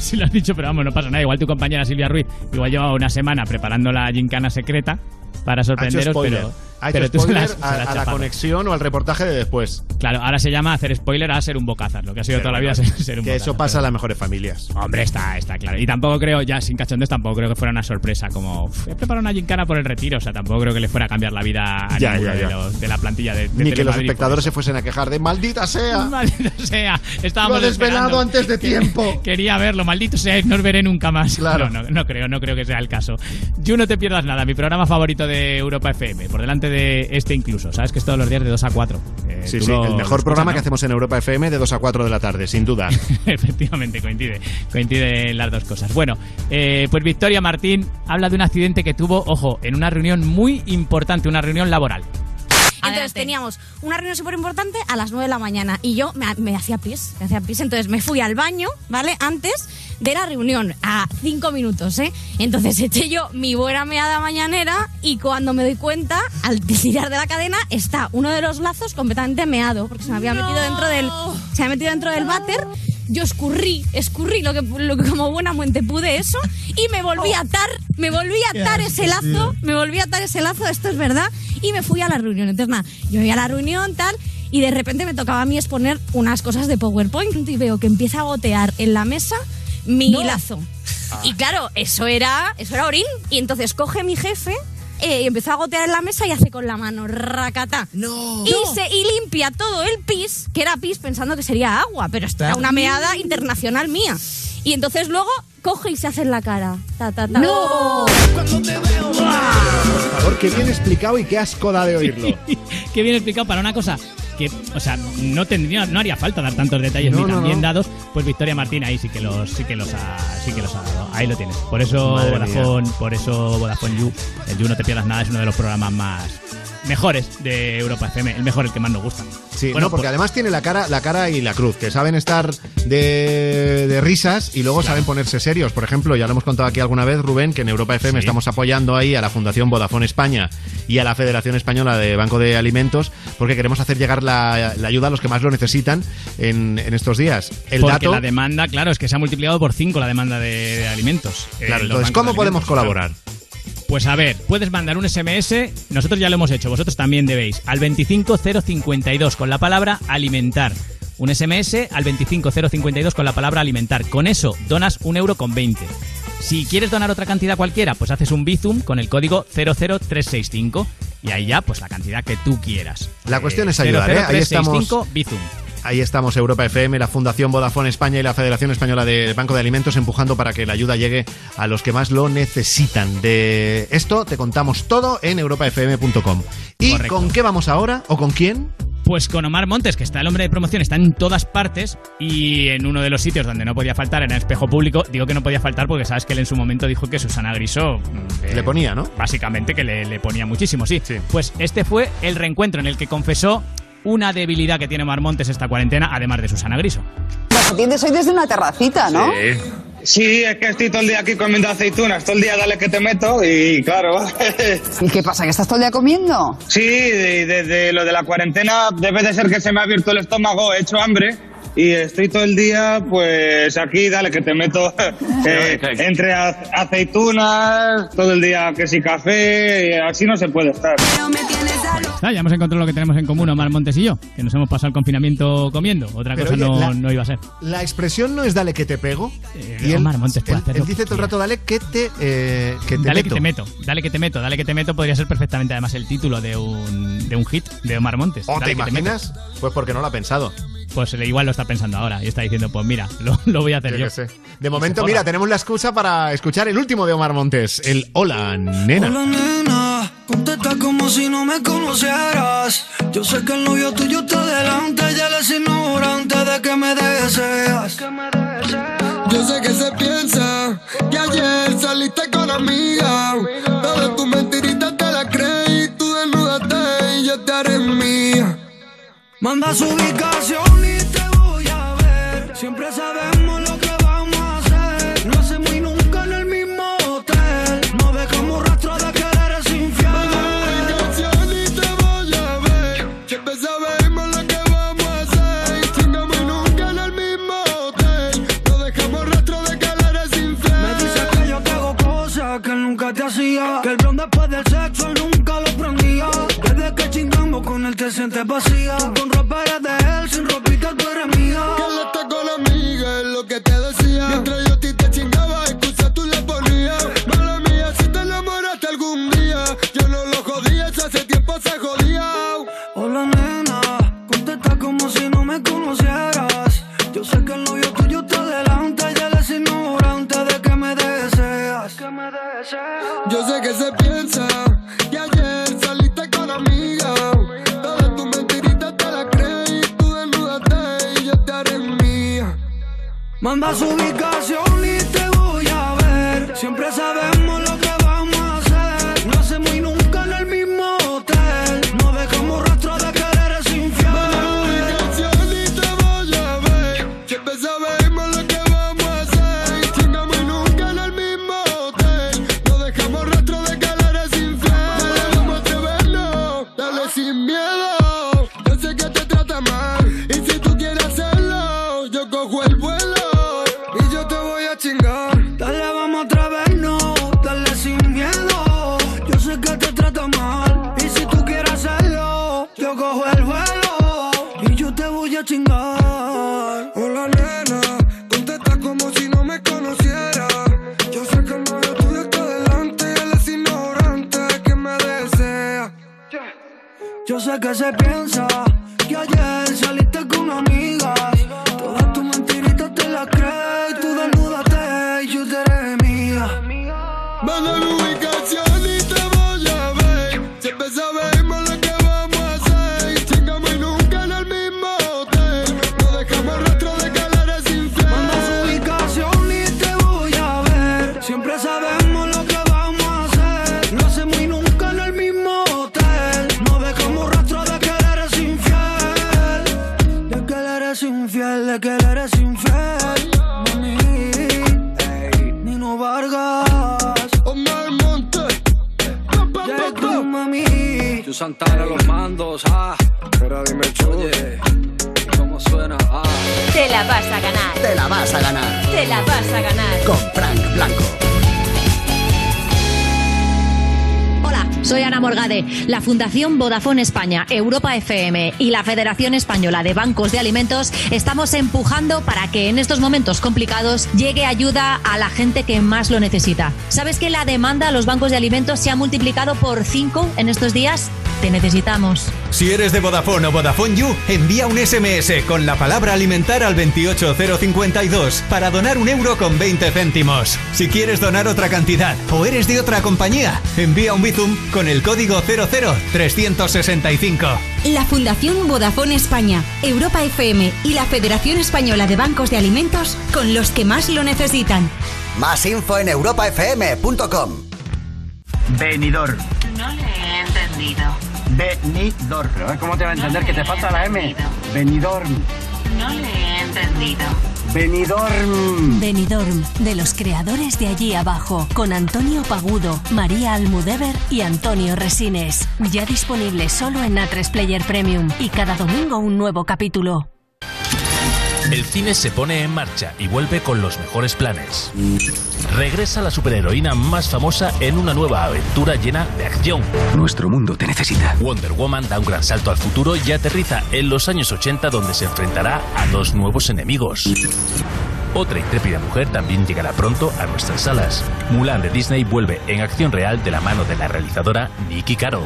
Sí lo has dicho, pero vamos, no pasa nada. Igual tu compañera Silvia Ruiz, igual lleva una semana preparando la gincana secreta para sorprenderos, pero, Ha hecho pero tú spoiler a, a la conexión o al reportaje de después. Claro, ahora se llama hacer spoiler a ser un bocazas, lo que ha sido Pero toda la vida ser, ser un Que bocazas. eso pasa en las mejores familias. Hombre, está, está claro. Y tampoco creo, ya sin cachondes, tampoco creo que fuera una sorpresa como "Uf, he preparado una gincana por el retiro. O sea, tampoco creo que le fuera a cambiar la vida a Ya, ninguno ya, ya. De, los- de la plantilla de, de Ni que los espectadores se fuesen a quejar de maldita sea. Maldito sea, estábamos Lo he desvelado antes de tiempo. Quería verlo, maldito sea, no os veré nunca más. Claro. No, no, no creo, no creo que sea el caso. You no te pierdas nada, mi programa favorito de Europa FM, por delante de este incluso. Sabes que es todos los días de 2 a 4. Eh, Sí, sí, lo- el mejor programa ¿no? que hacemos en Europa FM de 2 a 4 de la tarde, sin duda. Efectivamente, coincide. Coincide las dos cosas. Bueno, eh, pues Victoria Martín habla de un accidente que tuvo, ojo, en una reunión muy importante, una reunión laboral. Entonces teníamos una reunión súper importante a las 9 de la mañana y yo me, me hacía pis, me hacía pis, entonces me fui al baño, ¿vale? Antes de la reunión, a 5 minutos, ¿eh? Entonces eché yo mi buena meada mañanera y cuando me doy cuenta, al tirar de la cadena, está uno de los lazos completamente meado, porque se me había metido dentro del, se me había metido dentro del váter. Yo escurrí, escurrí lo que, lo que como buena muente pude eso y me volví a atar, me volví a atar ese lazo me volví a atar ese lazo, esto es verdad, y me fui a la reunión. Entonces, nada, yo me voy a la reunión, tal, y de repente me tocaba a mí exponer unas cosas de PowerPoint y veo que empieza a gotear en la mesa mi lazo. Y claro, eso era, eso era orín. Y entonces coge mi jefe eh, y empezó a gotear en la mesa y hace con la mano, racata. No. Y, se, y limpia todo el pis, que era pis pensando que sería agua, pero esto era una meada internacional mía. Y entonces luego coge y se hace en la cara. Ta, ta, ta. ¡No! Por favor, qué bien explicado y qué asco da de oírlo. Qué bien explicado para una cosa que, o sea, no tendría, no haría falta dar tantos detalles No, ni no, tan bien no. dados, pues Victoria Martín ahí sí que los, sí que los ha, sí que los ha dado. Ahí lo tienes. Por eso Madre Vodafone, por eso Vodafone You, el You no te pierdas nada, es uno de los programas más mejores de Europa FM, el mejor, el que más nos gusta. Sí, Bueno, no, porque pues- además tiene la cara, la cara y la cruz, que saben estar de, de risas y luego saben ponerse serios. Por ejemplo, ya lo hemos contado aquí alguna vez, Rubén, que en Europa FM Sí. estamos apoyando ahí a la Fundación Vodafone España y a la Federación Española de Banco de Alimentos, porque queremos hacer llegar la, la ayuda a los que más lo necesitan en, en estos días. El Porque dato. la demanda, claro, es que se ha multiplicado por 5 la demanda de, de alimentos. eh, Claro, los entonces, ¿cómo de podemos colaborar? Pues a ver, puedes mandar un SMS, nosotros ya lo hemos hecho, vosotros también debéis, al 25052 con la palabra alimentar. Un SMS al 25052 con la palabra alimentar. Con eso donas un euro con 20. Si quieres donar otra cantidad cualquiera, pues haces un Bizum con el código 00365 y ahí ya, pues la cantidad que tú quieras. La cuestión Eh, es ayudar, ¿eh? Ahí estamos. 00365 Bizum. Ahí estamos, Europa FM, la Fundación Vodafone España y la Federación Española de Banco de Alimentos empujando para que la ayuda llegue a los que más lo necesitan. De esto te contamos todo en europafm.com. ¿Y Correcto. con qué vamos ahora? ¿O con quién? Pues con Omar Montes, que está el hombre de promoción, está en todas partes y en uno de los sitios donde no podía faltar era en espejo público. Digo que no podía faltar porque sabes que él en su momento dijo que Susana Grisó mm, eh, Le ponía, ¿no? Básicamente que le, le ponía muchísimo, sí. Pues este fue el reencuentro en el que confesó una debilidad que tiene Omar Montes esta cuarentena, además de Susana Griso. Los atiendes hoy desde una terracita, ¿no? Sí, es que estoy todo el día aquí comiendo aceitunas, todo el día dale que te meto y claro. ¿Y qué pasa? ¿Que estás todo el día comiendo? Sí, de- desde lo de la cuarentena debe de ser que se me ha abierto el estómago, he hecho hambre y estoy todo el día pues aquí dale que te meto eh, entre aceitunas, todo el día que si café, y así no se puede estar. Ah, ya hemos encontrado lo que tenemos en común Omar Montes y yo, que nos hemos pasado el confinamiento comiendo. Otra Pero, cosa oye, no, la- no iba a ser. La expresión no es dale que te pego. Eh, Omar Montes puede él, hacer él dice todo el rato dale que te, eh, que te Dale meto. que te meto, dale que te meto, dale que te meto podría ser perfectamente además el título de un, de un hit de Omar Montes. ¿O Dale te que meto. imaginas? Pues porque no lo ha pensado. Pues igual lo está pensando ahora y está diciendo, pues mira, lo, lo voy a hacer Yo yo. sé. De momento, mira, tenemos la excusa para escuchar el último de Omar Montes, el Hola, nena. Hola nena, contesta como si no me conocieras. Yo sé que el novio tuyo está delante, ya él es ignorante de que me deseas. Yo sé que se piensa que ayer saliste con amiga. Creí, tú desnúdate Manda su ubicación y te voy a ver. Siempre sabemos lo que vamos a hacer. No hacemos y nunca en el mismo hotel. No dejamos rastro de que eres infiel. Manda su ubicación y te voy a ver. Siempre sabemos lo que vamos a hacer. Chingamos y nunca en el mismo hotel. No dejamos rastro de que eres infiel. Me dice que yo te hago cosas que nunca te hacía. Que el blon después del sexo nunca lo prendía. Desde que chingamos con él te sientes vacía. Manda su Fundación Vodafone España, Europa FM y la Federación Española de Bancos de Alimentos estamos empujando para que en estos momentos complicados llegue ayuda a la gente que más lo necesita. ¿Sabes que la demanda a los bancos de alimentos se ha multiplicado por 5 en estos días? Te necesitamos. Si eres de Vodafone o Vodafone You, envía un SMS con la palabra alimentar al 28052 para donar un euro con 20 céntimos. Si quieres donar otra cantidad o eres de otra compañía, envía un Bizum con el código 00365. La Fundación Vodafone España, Europa FM y la Federación Española de Bancos de Alimentos con los que más lo necesitan. Más info en europafm.com. Venidor. No le he entendido. Venidor. Pero ¿eh? ¿cómo te va a entender que te falta la M? Venidor. No le he entendido. Venidorm. Benidorm, de los creadores de Allí Abajo, con Antonio Pagudo, María Almudever y Antonio Resines. Ya disponible solo en A3 Player Premium y cada domingo un nuevo capítulo. El cine se pone en marcha y vuelve con los mejores planes. Regresa la superheroína más famosa en una nueva aventura llena de acción. Nuestro mundo te necesita. Wonder Woman da un gran salto al futuro y aterriza en los años 80 donde se enfrentará a dos nuevos enemigos. Otra intrépida mujer también llegará pronto a nuestras salas. Mulan de Disney vuelve en acción real de la mano de la realizadora Nikki Caro.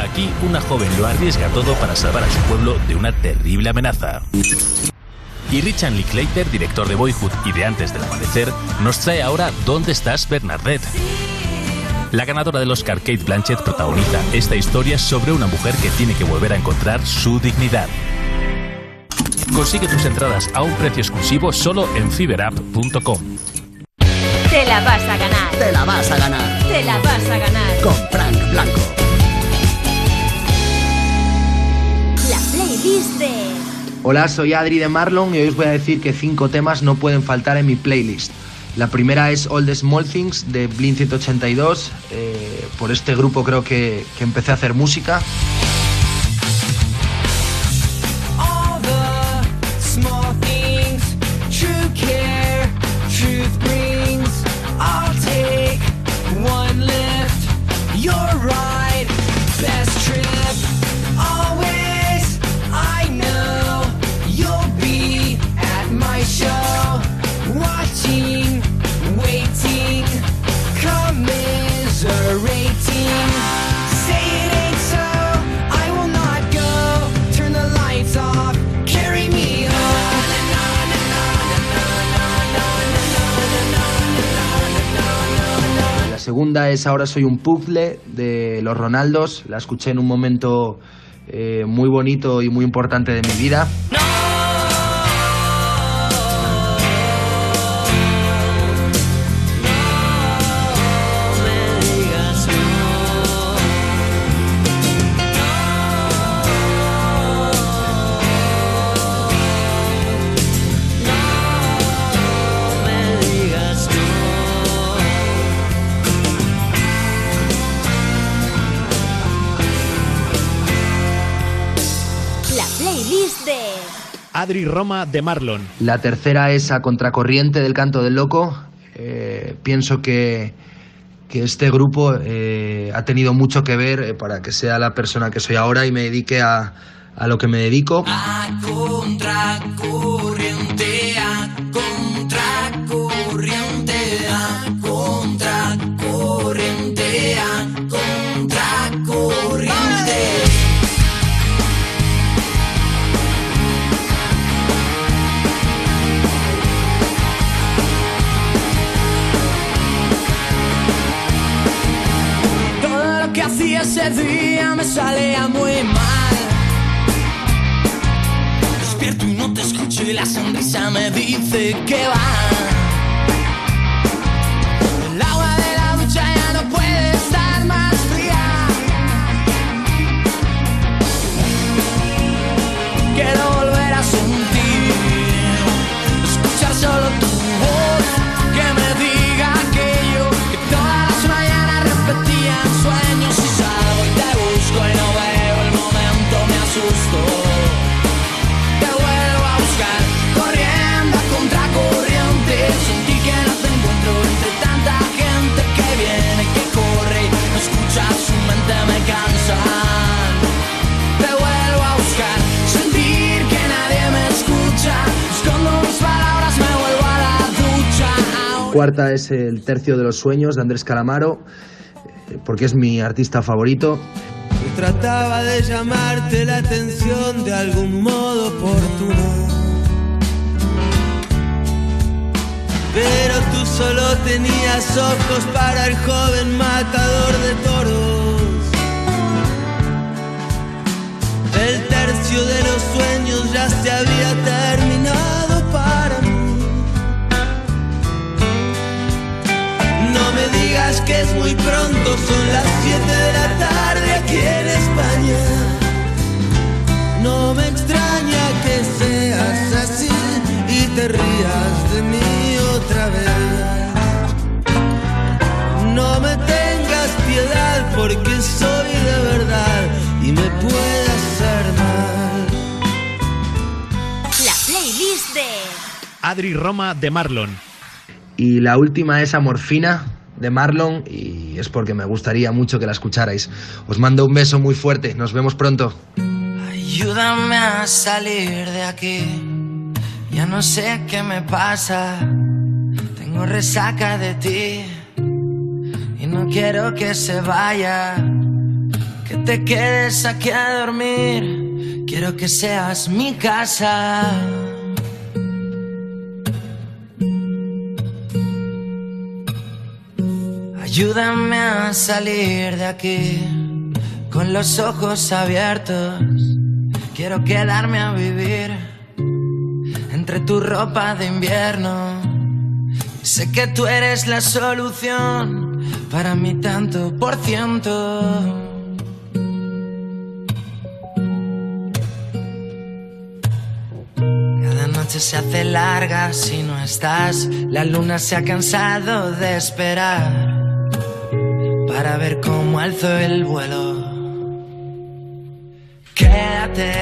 Aquí una joven lo arriesga todo para salvar a su pueblo de una terrible amenaza. Y Richard Linklater, director de Boyhood y de Antes del Amanecer, nos trae ahora ¿Dónde estás, Bernadette? La ganadora del Oscar, Kate Blanchett, protagoniza esta historia sobre una mujer que tiene que volver a encontrar su dignidad. Consigue tus entradas a un precio exclusivo solo en fiberapp.com. Te la vas a ganar. Te la vas a ganar. Te la vas a ganar. Con Frank Blanco. La Play playlist de Hola, soy Adri de Marlon y hoy os voy a decir que cinco temas no pueden faltar en mi playlist. La primera es All the Small Things de Blink 182. Eh, por este grupo creo que, que empecé a hacer música. Segunda es Ahora soy un puzzle de los Ronaldos. La escuché en un momento eh, muy bonito y muy importante de mi vida. la Adri Roma de Marlon. La tercera es A Contracorriente del Canto del Loco. Eh, pienso que, que este grupo eh, ha tenido mucho que ver eh, para que sea la persona que soy ahora y me dedique a, a lo que me dedico. A día me salía muy mal. Despierto y no te escucho y la sonrisa me dice que va. Cuarta es El Tercio de los Sueños de Andrés Calamaro, eh, porque es mi artista favorito. Y trataba de llamarte la atención de algún modo oportuno. Pero tú solo tenías ojos para el joven matador de toros. El tercio de los sueños ya se había terminado que es muy pronto, son las 7 de la tarde aquí en España. No me extraña que seas así y te rías de mí otra vez. No me tengas piedad porque soy de verdad y me puede hacer mal. la playlist de Adri Roma de Marlon. Y la última es Amorfina de Marlon y es porque me gustaría mucho que la escucharais. Os mando un beso muy fuerte, nos vemos pronto. Ayúdame a salir de aquí. Ya no sé qué me pasa. Tengo resaca de ti. Y no quiero que se vaya. Que te quedes aquí a dormir. Quiero que seas mi casa. Ayúdame a salir de aquí con los ojos abiertos. Quiero quedarme a vivir entre tu ropa de invierno. Sé que tú eres la solución para mi tanto por ciento. noche se hace larga si no estás. La luna se ha cansado de esperar para ver cómo alzo el vuelo. Quédate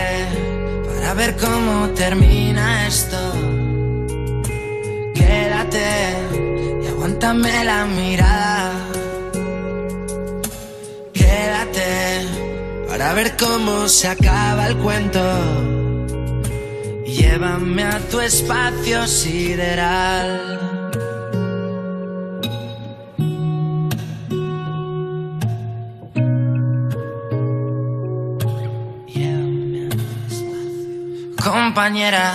para ver cómo termina esto. Quédate y aguántame la mirada. Quédate para ver cómo se acaba el cuento. Llévame a tu espacio sideral. Compañera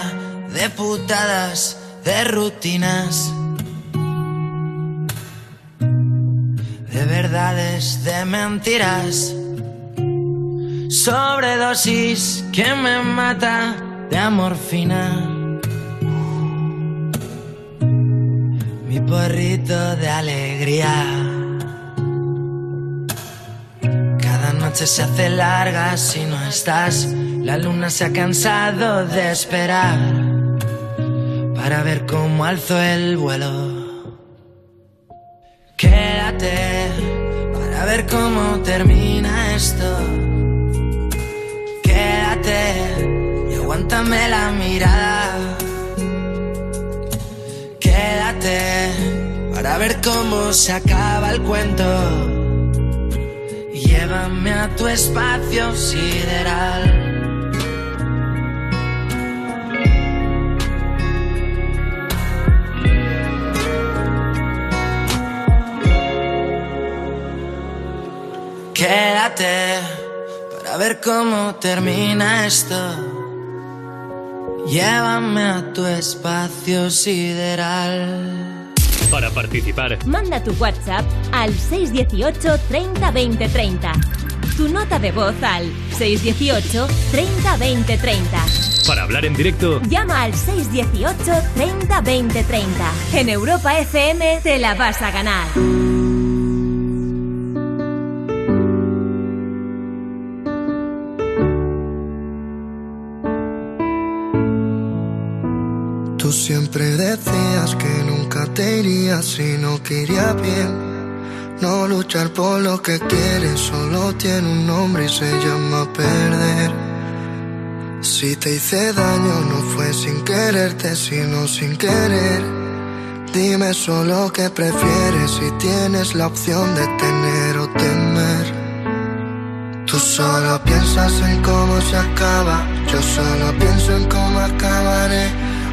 de putadas, de rutinas, de verdades, de mentiras, sobredosis que me mata de amorfina. Mi porrito de alegría. Cada noche se hace larga si no estás. La luna se ha cansado de esperar para ver cómo alzo el vuelo. Quédate para ver cómo termina esto. Quédate y aguántame la mirada. Quédate para ver cómo se acaba el cuento. Llévame a tu espacio sideral. Quédate para ver cómo termina esto. Llévame a tu espacio sideral. Para participar, Manda tu WhatsApp al 618 30 20 30. Tu nota de voz al 618 30 20 30. para hablar en directo, Llama al 618 30 20 30. En Europa FM te la vas a ganar. Siempre decías que nunca te irías si no quería bien. No luchar por lo que quieres solo tiene un nombre y se llama perder. Si te hice daño no fue sin quererte, sino sin querer. Dime solo qué prefieres si tienes la opción de tener o temer. Tú solo piensas en cómo se acaba, yo solo pienso en cómo acabaré.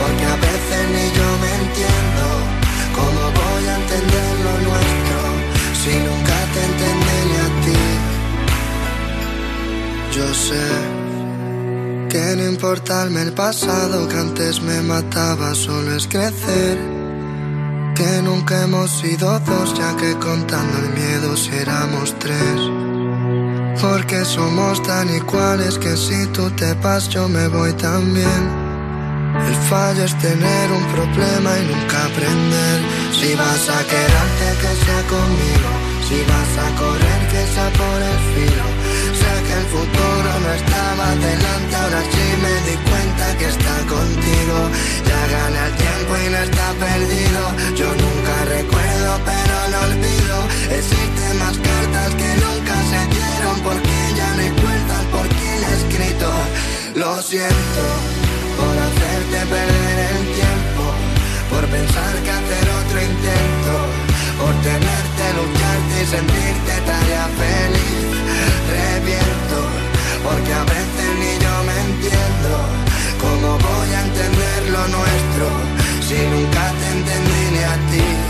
Porque a veces ni yo me entiendo. ¿Cómo voy a entender lo nuestro si nunca te entendí ni a ti? Yo sé que no importarme el pasado que antes me mataba, solo es crecer. Que nunca hemos sido dos, ya que contando el miedo si éramos tres. Porque somos tan iguales que si tú te vas yo me voy también. El fallo es tener un problema y nunca aprender. Si vas a quedarte que sea conmigo, si vas a correr que sea por el filo. Sé que el futuro no estaba delante, ahora sí me di cuenta que está contigo. Ya gana el tiempo siento por hacerte perder el tiempo, por pensar que hacer otro intento, por tenerte, lucharte y sentirte tarea feliz. Reviento, porque a veces ni yo me entiendo. ¿Cómo voy a entender lo nuestro si nunca te entendí ni a ti?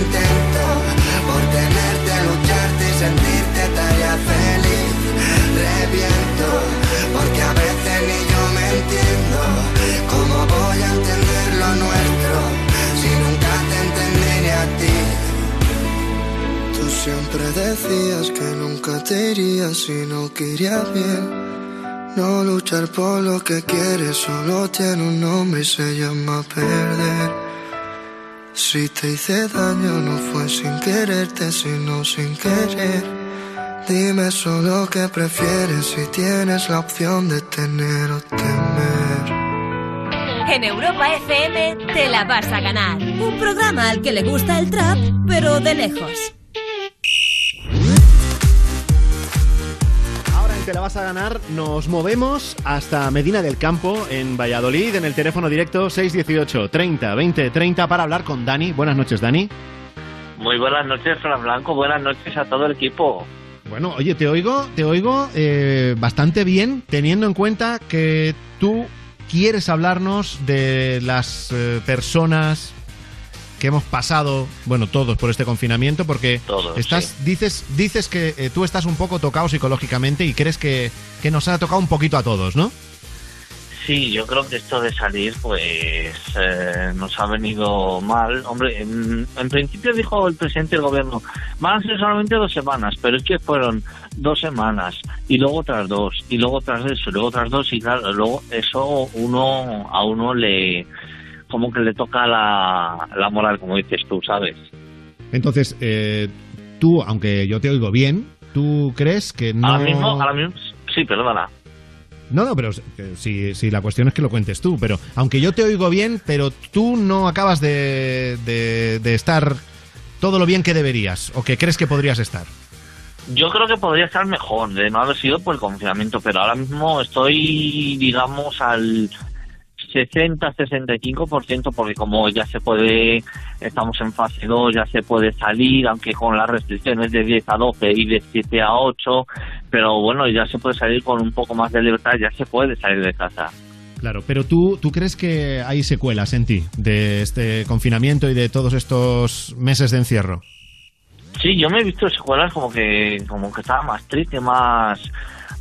intento, por tenerte, lucharte y sentirte tarea feliz. Reviento, porque a veces ni yo me entiendo. ¿Cómo voy a entender lo nuestro si nunca te entendí a ti? Tú siempre decías que nunca te irías si no querías bien. No luchar por lo que quieres solo tiene un nombre y se llama perder. Si te hice daño no fue sin quererte, sino sin querer. Dime solo qué prefieres si tienes la opción de tener o temer. En Europa FM te la vas a ganar. Un programa al que le gusta el trap, pero de lejos. Te la vas a ganar nos movemos hasta Medina del Campo, en Valladolid, en el teléfono directo 618 30 20 30 para hablar con Dani. Buenas noches, Dani. Muy buenas noches, Fran Blanco. Buenas noches a todo el equipo. Bueno, oye, te oigo, te oigo eh, bastante bien, teniendo en cuenta que tú quieres hablarnos de las eh, personas que hemos pasado, bueno, todos por este confinamiento, porque Todos, estás, dices, dices que eh, tú estás un poco tocado psicológicamente y crees que, que nos ha tocado un poquito a todos, ¿no? Sí, yo creo que esto de salir, pues, eh, nos ha venido mal. Hombre, en, en principio dijo el presidente del gobierno, van a ser solamente dos semanas, pero es que fueron dos semanas, y luego otras dos, y luego otras eso, y luego otras dos, y claro, luego eso uno a uno le, como que le toca la, la moral, como dices tú, ¿sabes? Entonces, eh, tú, aunque yo te oigo bien, ¿tú crees que no...? Ahora mismo, ahora mismo, sí, perdona. No, no, pero eh, si, si la cuestión es que lo cuentes tú, pero aunque yo te oigo bien, pero tú no acabas de, de, de estar todo lo bien que deberías o que crees que podrías estar. Yo creo que podría estar mejor de no haber sido por el confinamiento, pero ahora mismo estoy, digamos, al 60-65%, porque como ya se puede, estamos en fase 2, ya se puede salir, aunque con las restricciones de 10 a 12 y de 7 a 8, pero bueno, ya se puede salir con un poco más de libertad, ya se puede salir de casa. Claro, pero tú, ¿tú crees que hay secuelas en ti de este confinamiento y de todos estos meses de encierro? Sí, yo me he visto secuelas como que, como que estaba más triste, más,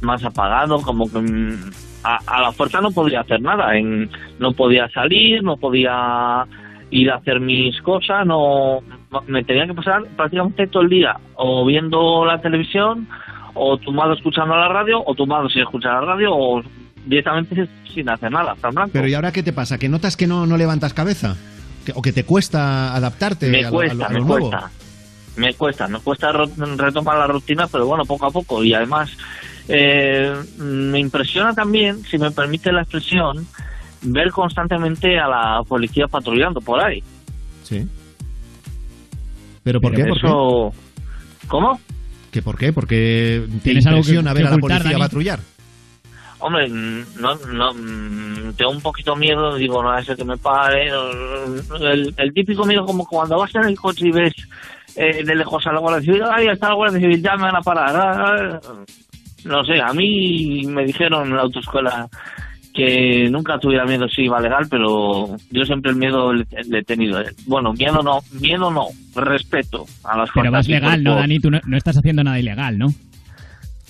más apagado, como que mm, a, a la fuerza no podía hacer nada, en, no podía salir, no podía ir a hacer mis cosas, no me tenía que pasar prácticamente todo el día o viendo la televisión o tumbado escuchando la radio o tumbado sin escuchar la radio o directamente sin hacer nada, Blanco. Pero ¿y ahora qué te pasa? ¿Que notas que no, no levantas cabeza? ¿Que- ¿O que te cuesta adaptarte me a lo, a cuesta, lo- me nuevo? cuesta. Me cuesta, me cuesta retomar la rutina, pero bueno, poco a poco. Y además, eh, me impresiona también, si me permite la expresión, ver constantemente a la policía patrullando por ahí. Sí. ¿Pero por qué? ¿Por qué? Eso... ¿Cómo? ¿Que por qué? Porque ¿Tienes algo que- impresiona ver que a la policía Dani? patrullar. Hombre, no, no, mm, tengo un poquito miedo, digo, no es que me pare. El, el típico miedo como cuando vas en el coche y ves eh, de lejos a la Guardia Civil, ay, está la Guardia Civil, ya me van a parar. ah, ah". No sé, a mí me dijeron en la autoescuela que nunca tuviera miedo si iba legal, pero yo siempre el miedo le, le he tenido. eh. Bueno, miedo no, miedo no, respeto a las Pero vas legal, ¿no. Dani? Tú no, no estás haciendo nada ilegal, ¿no?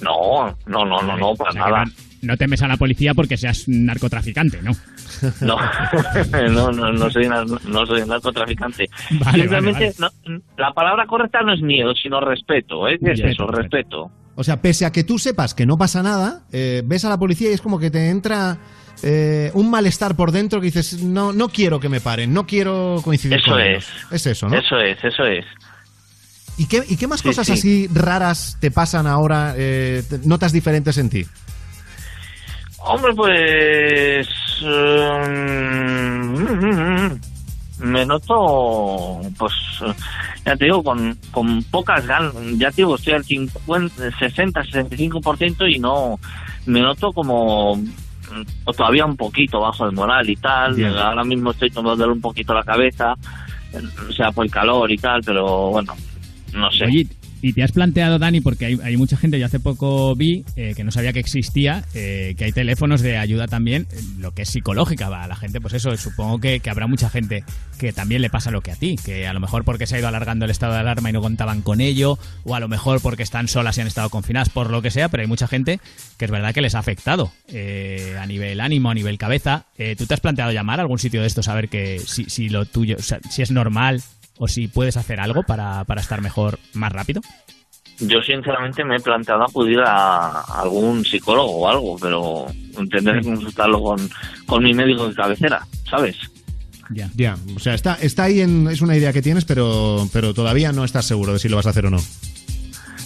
No, no, no, no, no, para O sea, que nada. no, temes a la policía porque seas narcotraficante, ¿no? No, no, no, no soy, no soy narcotraficante. Vale, Simplemente, vale, no- la palabra correcta no es miedo, sino respeto. ¿eh? ¿Qué es Respeto, eso? Respeto. O sea, pese a que tú sepas que no pasa nada, eh, ves a la policía y es como que te entra eh, un malestar por dentro que dices, no, no quiero que me paren, no quiero coincidir Eso con es. ellos. Es eso, ¿no? Eso es, eso es. ¿Y qué, y qué más Sí, cosas sí. así raras te pasan ahora, eh, te- notas diferentes en ti? Hombre, pues... me noto, pues, ya te digo, con, con pocas ganas, ya te digo, estoy al 50, 60, 65% y no, me noto como mm, todavía un poquito bajo de moral y tal, Bien. ahora mismo estoy tomando un poquito la cabeza, eh, o sea, por el calor y tal, pero bueno, no sé. Oye, y te has planteado, Dani, porque hay, mucha gente, yo hace poco vi eh, que no sabía que existía, eh, que hay teléfonos de ayuda también, eh, lo que es psicológica, va, la gente, pues eso, supongo que, habrá mucha gente que también le pasa lo que a ti, que a lo mejor porque se ha ido alargando el estado de alarma y no contaban con ello, o a lo mejor porque están solas y han estado confinadas, por lo que sea, pero hay mucha gente que es verdad que les ha afectado a nivel ánimo, a nivel cabeza. ¿Tú te has planteado llamar a algún sitio de estos a ver que si, si lo tuyo, si es normal o si puedes hacer algo para, para estar mejor más rápido? Yo sinceramente me he planteado acudir a algún psicólogo o algo, pero tendré que consultarlo con, con mi médico de cabecera, ¿sabes? Ya. Ya, o sea, está, está ahí en. Es una idea que tienes, pero, pero todavía no estás seguro de si lo vas a hacer o no.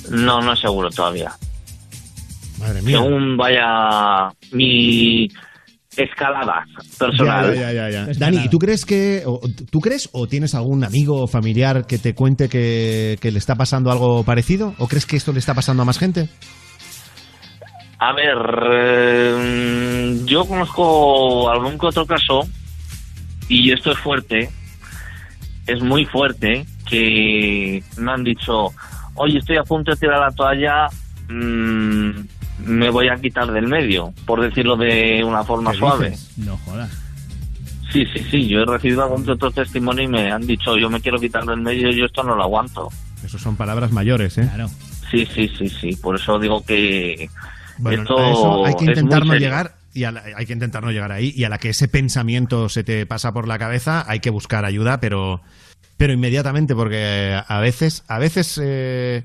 No, no es seguro todavía. Madre mía. Según vaya mi escalada personal. Ya, ya, ya, ya. Dani, ¿y tú crees que. o- ¿Tú crees o tienes algún amigo o familiar que te cuente que, que le está pasando algo parecido? ¿O crees que esto le está pasando a más gente? A ver, eh, yo conozco algún que otro caso, y esto es fuerte, es muy fuerte, que me han dicho, oye, estoy a punto de tirar la toalla, mm, me voy a quitar del medio, por decirlo de una forma suave. No jodas. Sí, sí, sí, yo he recibido algún otro testimonio y me han dicho, yo me quiero quitar del medio, yo esto no lo aguanto. Eso son palabras mayores, ¿eh? Claro. Sí, sí, sí, sí, por eso digo que Bueno, esto a eso hay que intentar no llegar y la- hay que intentar no llegar ahí y a la que ese pensamiento se te pasa por la cabeza hay que buscar ayuda, pero pero inmediatamente porque a veces a veces eh,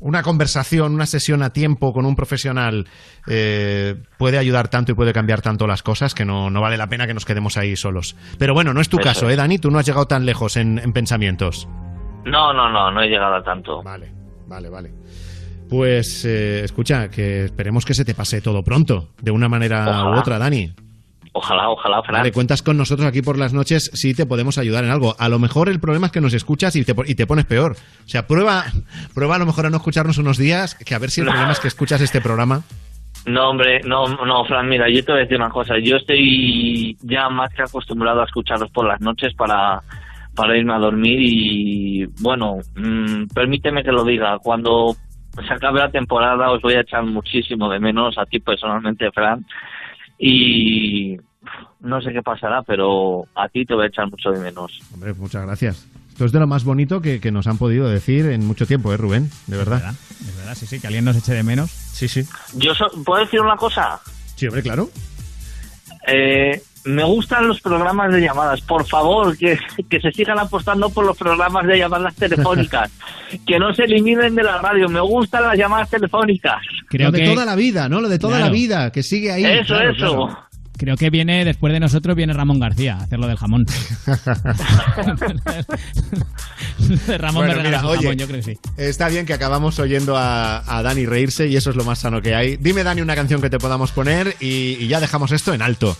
una conversación, una sesión a tiempo con un profesional eh, puede ayudar tanto y puede cambiar tanto las cosas que no, no vale la pena que nos quedemos ahí solos. Pero bueno, no es tu Eso caso. ¿eh, Dani? Tú no has llegado tan lejos en, en pensamientos. No, no, no, no he llegado a tanto. Vale, vale, vale. Pues eh, escucha, que esperemos que se te pase todo pronto, de una manera u otra, Dani. Ojalá, ojalá, Fran. Vale, cuentas con nosotros aquí por las noches si te podemos ayudar en algo. A lo mejor el problema es que nos escuchas y te, y te pones peor. O sea, prueba, prueba a lo mejor a no escucharnos unos días, que a ver si el No. problema es que escuchas este programa. No, hombre, no, no, Fran, mira, yo te voy a decir una cosa. Yo estoy ya más que acostumbrado a escucharos por las noches para, para irme a dormir y, bueno, mm, permíteme que lo diga. Cuando se acabe la temporada os voy a echar muchísimo de menos a ti personalmente, Fran. Y no sé qué pasará, pero a ti te voy a echar mucho de menos. Hombre, muchas gracias. Esto es de lo más bonito que, que nos han podido decir en mucho tiempo, ¿eh, Rubén? De verdad. Es verdad, sí, sí, que alguien nos eche de menos. Sí, sí. Yo so- ¿Puedo decir una cosa? Sí, hombre, claro. Eh, me gustan los programas de llamadas. Por favor, que, que se sigan apostando por los programas de llamadas telefónicas. que no se eliminen de la radio. Me gustan las llamadas telefónicas. lo de toda la vida, ¿no? Lo de toda Claro. la vida, que sigue ahí. Eso, claro, eso. claro. Creo que viene, después de nosotros, viene Ramón García a hacer lo del jamón. Ramón Bueno, mira, oye, jamón, yo creo que sí. Está bien que acabamos oyendo a, a Dani reírse y eso es lo más sano que hay. Dime, Dani, una canción que te podamos poner y, y ya dejamos esto en alto.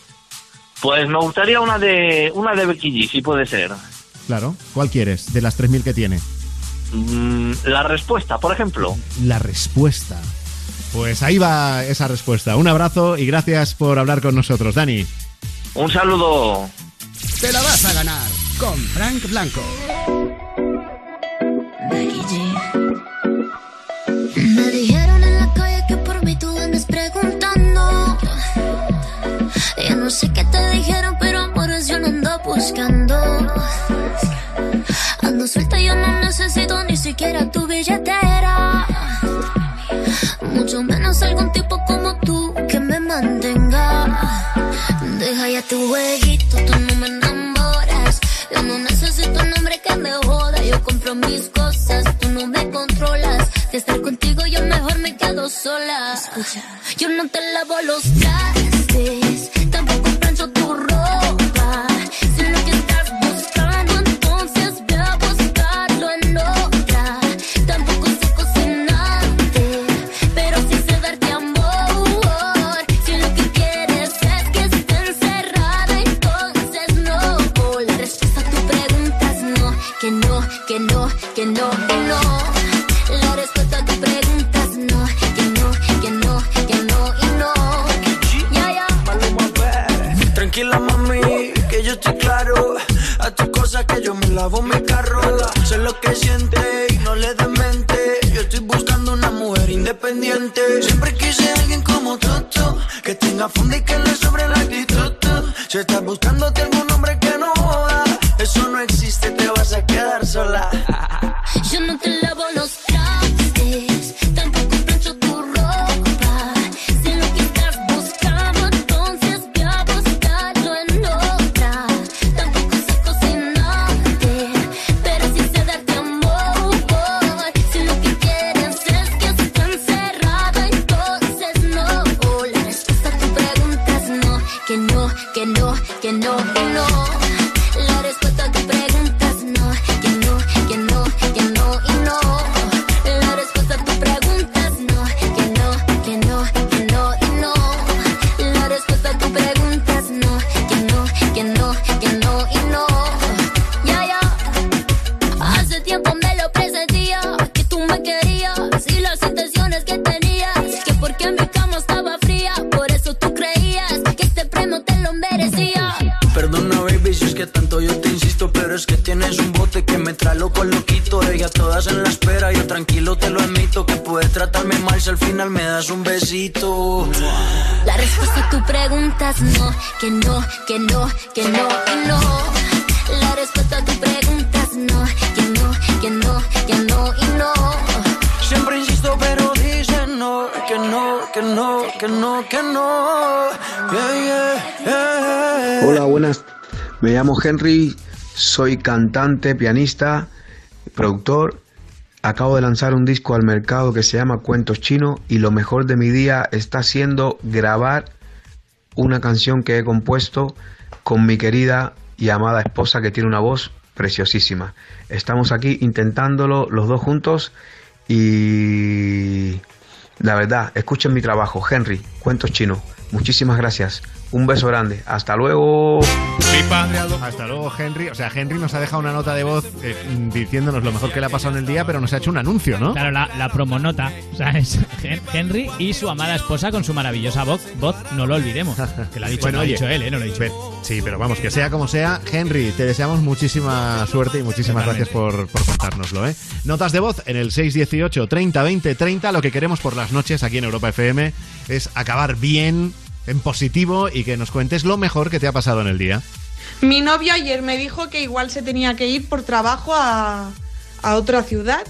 Pues me gustaría una de una de Becky G, si puede ser. Claro. ¿Cuál quieres? De las 3.000 que tiene. Mm, la respuesta, por ejemplo. La respuesta. Pues ahí va esa respuesta. Un abrazo y gracias por hablar con nosotros, Dani. Un saludo. Te la vas a ganar con Frank Blanco. Me no sé qué te dijeron, pero amores yo no ando buscando. Ando suelta, yo no necesito ni siquiera tu billetera. Mucho menos algún tipo como tú que me mantenga. Deja ya tu jueguito, tú no me enamoras. Yo no necesito un hombre que me joda. Yo compro mis cosas, tú no me controlas. De estar contigo yo mejor me quedo sola. Escucha, yo no te lavo los trastes, tampoco plancho estoy claro. A tus cosas que yo me lavo mi carro. Sé lo que siente y no le des mente Yo estoy buscando una mujer independiente. Siempre quise alguien como tú Que tenga fondo y que le sobre la actitud. Si estás buscándote algún hombre que no joda Eso no existe, te vas a quedar sola llamo Henry, soy cantante, pianista, productor. Acabo de lanzar un disco al mercado que se llama Cuentos Chino y lo mejor de mi día está siendo grabar una canción que he compuesto con mi querida y amada esposa que tiene una voz preciosísima. Estamos aquí intentándolo los dos juntos y la verdad, escuchen mi trabajo, Henry, Cuentos Chino. Muchísimas gracias. Un beso grande. Hasta luego. Hasta luego, Henry. O sea, Henry nos ha dejado una nota de voz eh, diciéndonos lo mejor que le ha pasado en el día, pero nos ha hecho un anuncio, ¿no? Claro, la, la promonota. O sea, es Hen- Henry y su amada esposa con su maravillosa voz. Voz, no lo olvidemos. Que lo ha dicho, Bueno, ha oye, dicho él, ¿eh? No lo he dicho. ve- Sí, pero vamos, que sea como sea, Henry, te deseamos muchísima suerte y muchísimas Totalmente. gracias por, por contárnoslo, ¿eh? Notas de voz en el 618 30 20 30. Lo que queremos por las noches aquí en Europa FM es acabar bien, en positivo y que nos cuentes lo mejor que te ha pasado en el día. Mi novio ayer me dijo que igual se tenía que ir por trabajo a, a otra ciudad.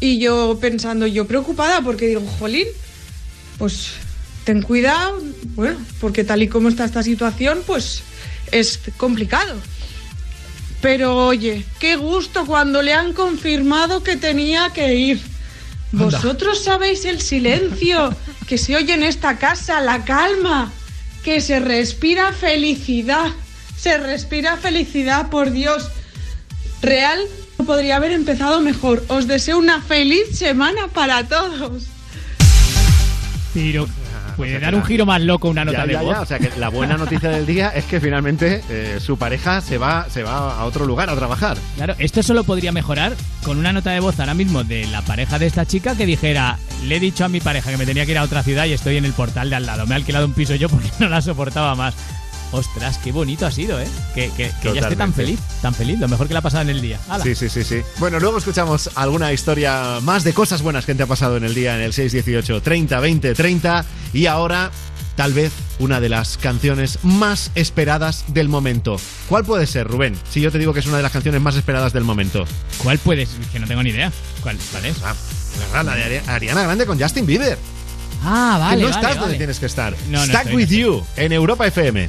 Y yo pensando, yo preocupada porque digo, jolín, pues ten cuidado, bueno, porque tal y como está esta situación, pues es complicado. Pero oye, qué gusto cuando le han confirmado que tenía que ir. Vosotros sabéis el silencio que se oye en esta casa, la calma, que se respira felicidad, se respira felicidad, por Dios. Real no podría haber empezado mejor. Os deseo una feliz semana para todos. Pero puede dar un giro más loco una nota Ya, de ya, voz. ya. O sea que la buena noticia del día es que finalmente eh, su pareja se va, se va a otro lugar a trabajar. Claro, esto solo podría mejorar con una nota de voz ahora mismo de la pareja de esta chica que dijera, le he dicho a mi pareja que me tenía que ir a otra ciudad y estoy en el portal de al lado. Me he alquilado un piso yo porque no la soportaba más. Ostras, qué bonito ha sido, ¿eh? Que, que- que ya esté tan feliz, tan feliz, lo mejor que le ha pasado en el día. ¡Hala! Sí, sí, sí, sí. Bueno, luego escuchamos alguna historia más de cosas buenas que te ha pasado en el día en el 618 30 20 30 y ahora tal vez una de las canciones más esperadas del momento. ¿Cuál puede ser, Rubén? Si yo te digo que es una de las canciones más esperadas del momento. ¿Cuál puedes? Que no tengo ni idea. ¿Cuál, cuál es? La de Ari- Ariana Grande con Justin Bieber. Ah, vale, que no vale, estás vale. donde tienes que estar. No, estoy, with you en Europa FM.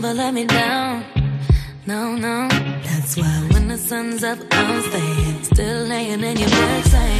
never let me down. No, no. That's why when the sun's up, I'm staying. Still laying in your bedside.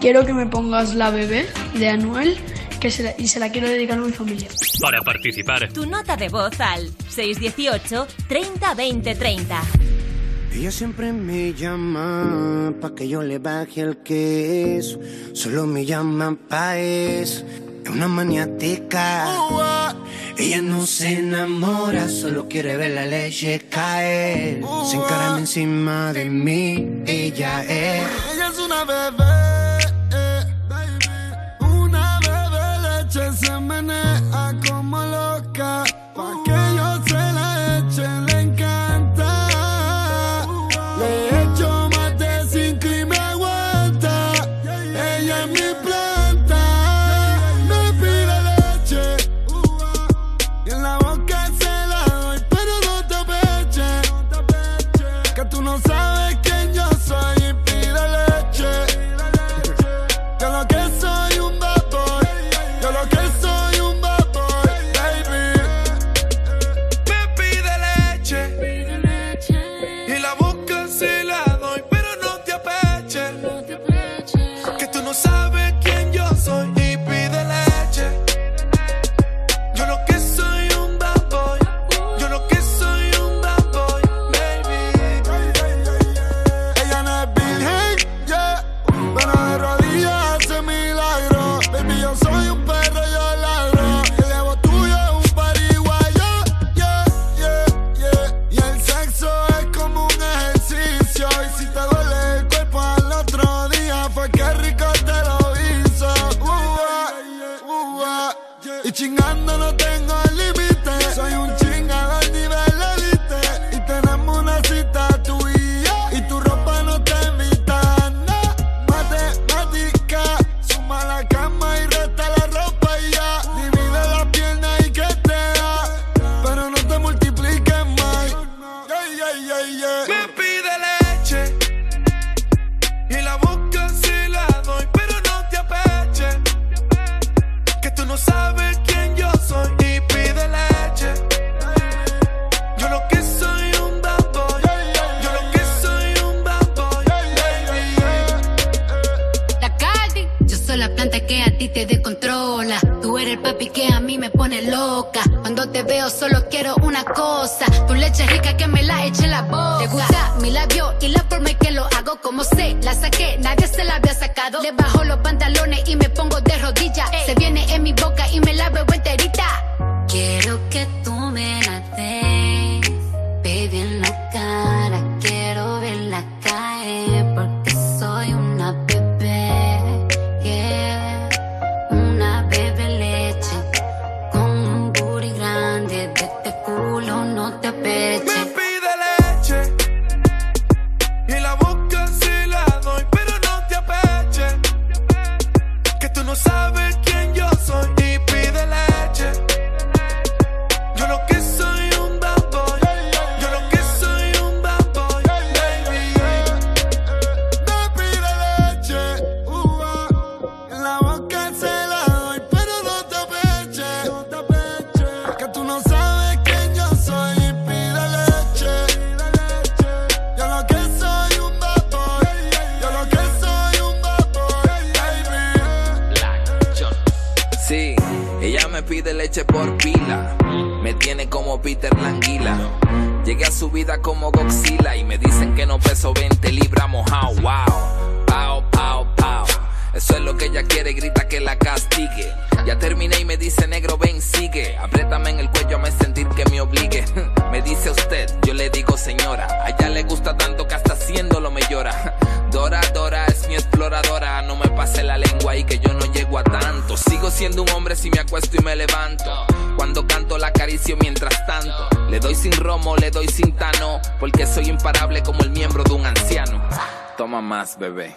Quiero que me pongas la bebé de Anuel que y se la quiero dedicar a mi familia. Para participar. Tu nota de voz al 618 30 20 Ella siempre me llama pa' que yo le baje el queso. Solo me llama pa' eso. Es una maniática. Ella no se enamora, solo quiere ver la leche caer. Se encarama encima de mí, ella es. Ella es una bebé viene a como loca. Peter Languila. Llegué a su vida como Godzilla y me dicen que no peso 20 libras mojado. Wow, pao, pao, pao. Eso es lo que ella quiere, grita que la castigue. Ya terminé y me dice negro, ven, acaricio mientras tanto. Le doy sin romo, le doy sin tano. Porque soy imparable como el miembro de un anciano. Toma más, bebé.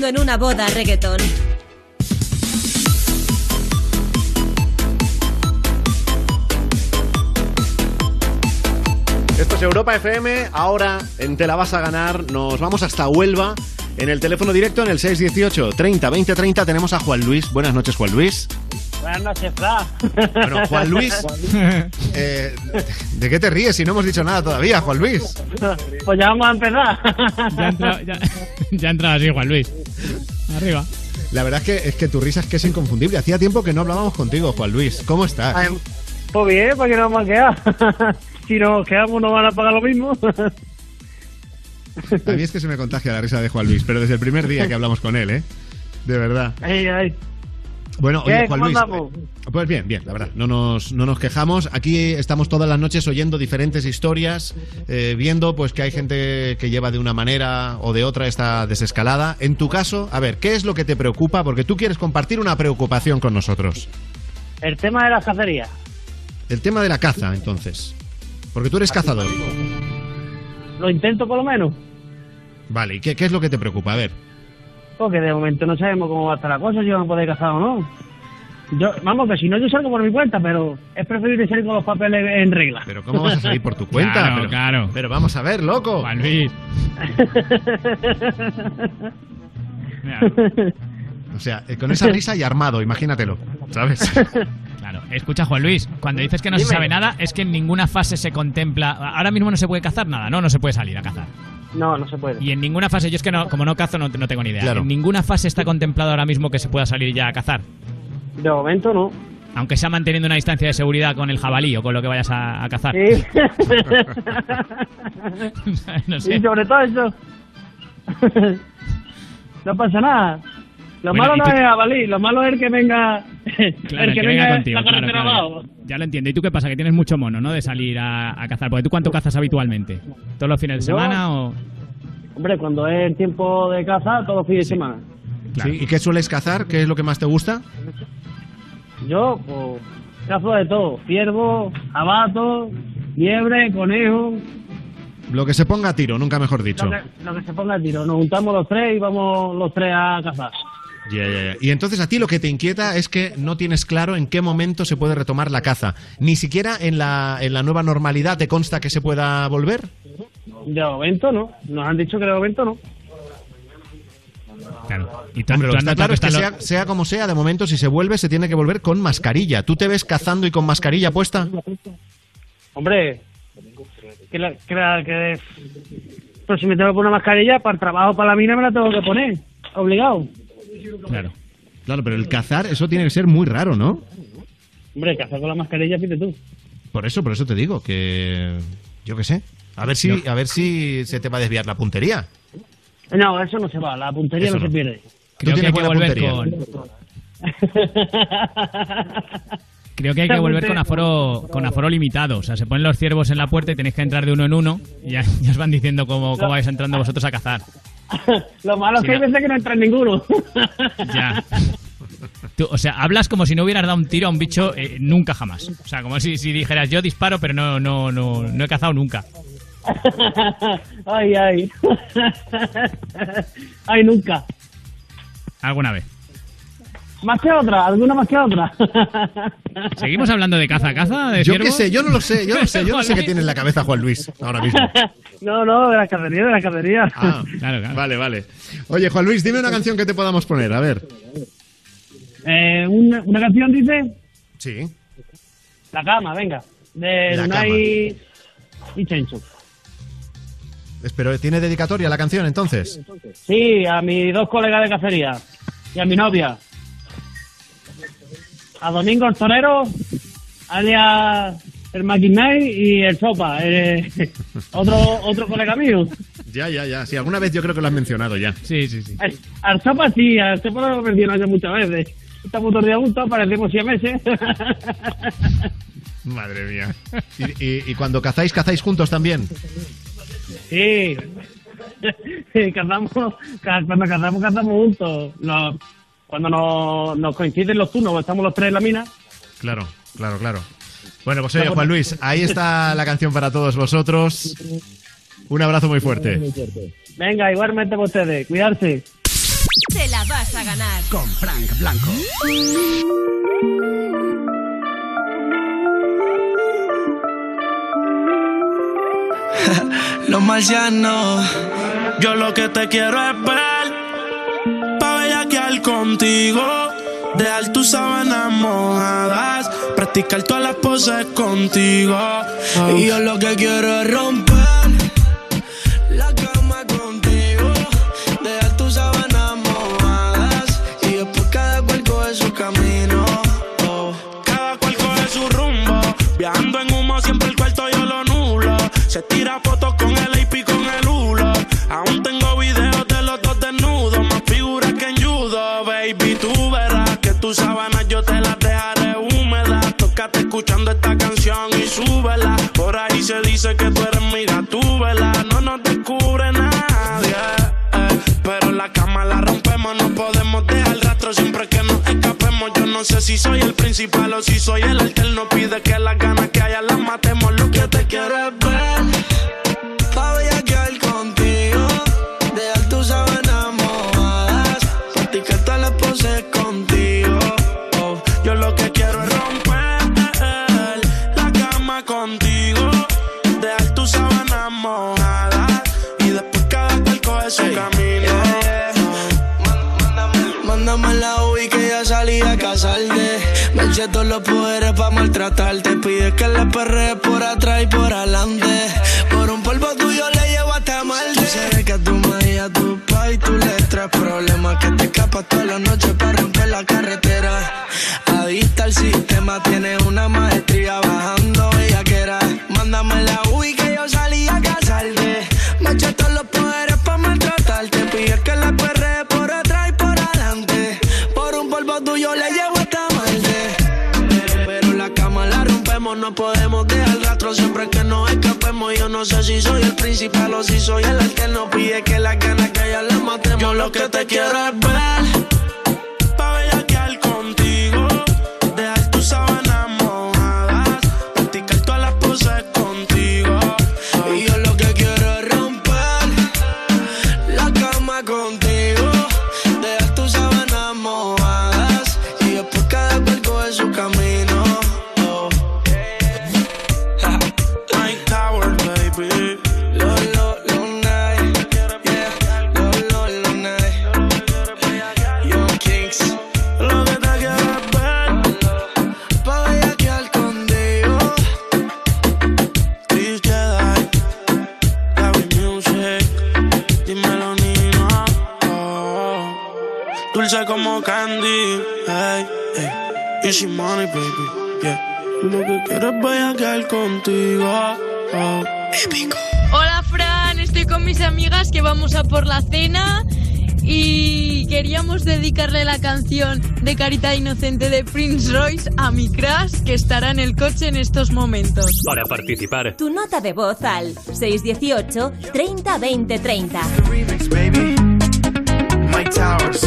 Bailando en una boda reggaetón. Esto es Europa FM. Ahora en Te la vas a ganar. Nos vamos hasta Huelva. En el teléfono directo, en el 618 30 20 30, tenemos a Juan Luis. Buenas noches, Juan Luis. Buenas noches, Fra. Bueno, Juan Luis. eh, ¿De qué te ríes si no hemos dicho nada todavía, Juan Luis? Pues ya vamos a empezar. Ya ha entrado, ya, ya ha entrado así, Juan Luis. Arriba. La verdad es que, es que tu risa es que es inconfundible. Hacía tiempo que no hablábamos contigo, Juan Luis. ¿Cómo estás? Ay, Pues bien, porque nos vamos a quedar. si nos quedamos, nos van a pagar lo mismo. A mí es que se me contagia la risa de Juan Luis, pero desde el primer día que hablamos con él, ¿eh? De verdad. Ay, ay. Bueno, oye, Juan ¿Cómo Luis. andamos? Pues bien, bien, la verdad. No nos, no nos quejamos. Aquí estamos todas las noches oyendo diferentes historias, eh, viendo pues que hay gente que lleva de una manera o de otra esta desescalada. En tu caso, a ver, ¿qué es lo que te preocupa? Porque tú quieres compartir una preocupación con nosotros. El tema de las cacerías. El tema de la caza, entonces. Porque tú eres cazador. lo intento por lo menos. Vale, ¿y qué, qué es lo que te preocupa? A ver. Porque de momento no sabemos cómo va a estar la cosa, si vamos a poder casar o no. Yo, vamos, que si no yo salgo por mi cuenta, pero es preferible salir con los papeles en regla. Pero ¿cómo vas a salir por tu cuenta? Claro, pero, claro. Pero vamos a ver, loco. Juan Luis. O sea, con esa risa y armado, imagínatelo, ¿sabes? Escucha, Juan Luis, cuando dices que no se sabe nada, es que en ninguna fase se contempla. Ahora mismo no se puede cazar nada, ¿no? No se puede salir a cazar. No, no se puede. Y en ninguna fase, yo es que no, como no cazo, no, no tengo ni idea. Claro. En ninguna fase está contemplado ahora mismo que se pueda salir ya a cazar. De momento no. Aunque sea manteniendo una distancia de seguridad con el jabalí o con lo que vayas a, a cazar. Sí. no sé. Y sobre todo eso. no pasa nada. Lo Bueno, malo ¿y no tú- es jabalí, lo malo es el que venga. Claro, el que venga, contigo. la claro. Ya lo entiendo. ¿Y tú qué pasa? Que tienes mucho mono, ¿no? De salir a, a cazar. Porque tú cuánto cazas habitualmente? ¿Todos los fines de Yo- semana o...? Hombre, cuando es el tiempo de caza, todos los fines de semana. Sí, ¿Y qué sueles cazar? ¿Qué es lo que más te gusta? Yo, pues, cazo de todo. Ciervo, abato, liebre, conejo, Lo que se ponga a tiro, nunca mejor dicho. lo que, lo que se ponga a tiro. Nos juntamos los tres y vamos los tres a cazar. Ya, ya, ya. Y entonces a ti lo que te inquieta es que no tienes claro en qué momento se puede retomar la caza. Ni siquiera en la, en la nueva normalidad te consta que se pueda volver. De momento no. Nos han dicho que de momento no. Claro. Y tú, Hombre, lo que está claro es que sea, como sea, de momento si se vuelve se tiene que volver con mascarilla. ¿Tú te ves cazando y con mascarilla puesta? Hombre, que, la, que, la- que- Pero si me tengo que poner una mascarilla, para el trabajo, para la mina, me la tengo que poner. Obligado. Claro. Claro, pero el cazar, eso tiene que ser muy raro, ¿no? Hombre, cazar con la mascarilla, fíjate tú. Por eso, por eso te digo que... Yo qué sé. A ver si, a ver si se te va a desviar la puntería. No, eso no se va. La puntería no, no. se pierde. Creo que hay que volver puntería. con... Creo que hay que volver con aforo, con aforo limitado. O sea, se ponen los ciervos en la puerta y tenéis que entrar de uno en uno y ya, ya os van diciendo cómo, cómo vais entrando vosotros a cazar. Lo malo es que hay veces que no entra ninguno. Ya. Tú, o sea, hablas como si no hubieras dado un tiro a un bicho eh, nunca jamás. O sea, como si, si dijeras yo disparo, pero no, no, no, no he cazado nunca. ay, ay. ay, nunca. Alguna vez. Más que otra, alguna más que otra. ¿Seguimos hablando de caza caza? De Yo ciervos? qué sé, yo no lo sé, yo no sé, yo no sé qué tiene en la cabeza Juan Luis ahora mismo. no, no, de la cacería, de la cacería. Ah, Vale, vale. Oye, Juan Luis, dime una canción que te podamos poner, a ver. Eh, una, una canción dice Sí. La cama, venga. De La Lunay y Chencho. Pero ¿tiene dedicatoria la canción entonces? Sí, a mis dos colegas de cacería y a mi novia. A Domingo el Torero, alias el Maquinay y el Sopa, eh, otro, otro colega mío. Ya, ya, ya. Sí, alguna vez yo creo que lo has mencionado ya. Sí, sí, sí. Al- Al Sopa sí, al Sopa lo he mencionado ya muchas veces. Estamos todos días juntos, parecemos siameses. Madre mía. Y, y- y cuando cazáis, cazáis juntos también. Sí. Sí, cazamos, ca- cuando cazamos, cazamos juntos. Nos- cuando nos, nos coinciden los turnos, estamos los tres en la mina. Claro, claro, claro. Bueno, pues oye, Juan Luis, ahí está la canción para todos vosotros. Un abrazo muy fuerte. Venga, igualmente para ustedes, cuidarse. Te la vas a ganar. Con Frank Blanco. Los marcianos, yo lo que te quiero es ver, contigo, dejar tus sábanas mojadas, practicar todas las poses contigo. Y yo lo que quiero es romper la cama contigo, dejar tus sábanas mojadas, y después cada cual coge su camino. Cada cual coge su rumbo, viajando en humo siempre el cuarto yo lo nulo. Se tira fotos tus sábanas yo te las dejaré húmedas. Tócate escuchando esta canción y súbela. Por ahí se dice que tú eres mi gatúbela. No nos descubre nadie. eh, pero la cama la rompemos, no podemos dejar rastro siempre que nos escapemos. Yo no sé si soy el principal o si soy el alterno. Pide que las ganas que para maltratarte. Pides que le perre por atrás y por adelante. Por un polvo tuyo le llevo hasta Marte. Sé que tú me y a tu pa' y tú le traes problemas. Que te escapas toda la noche para siempre que nos escapemos. Yo no sé si soy el principal o si soy el alterno. Pide que las ganas que ya la matemos. Yo lo que te quiero es ver. Easy money, baby. Yeah. Lo que quiero es bellaquear contigo. Oh. Épico. Hola Fran, estoy con mis amigas que vamos a por la cena y queríamos dedicarle la canción de Carita Inocente de Prince Royce a mi crush que estará en el coche en estos momentos. Para participar, Tu nota de voz al 618 30 20 30. remix, baby. Mike Towers,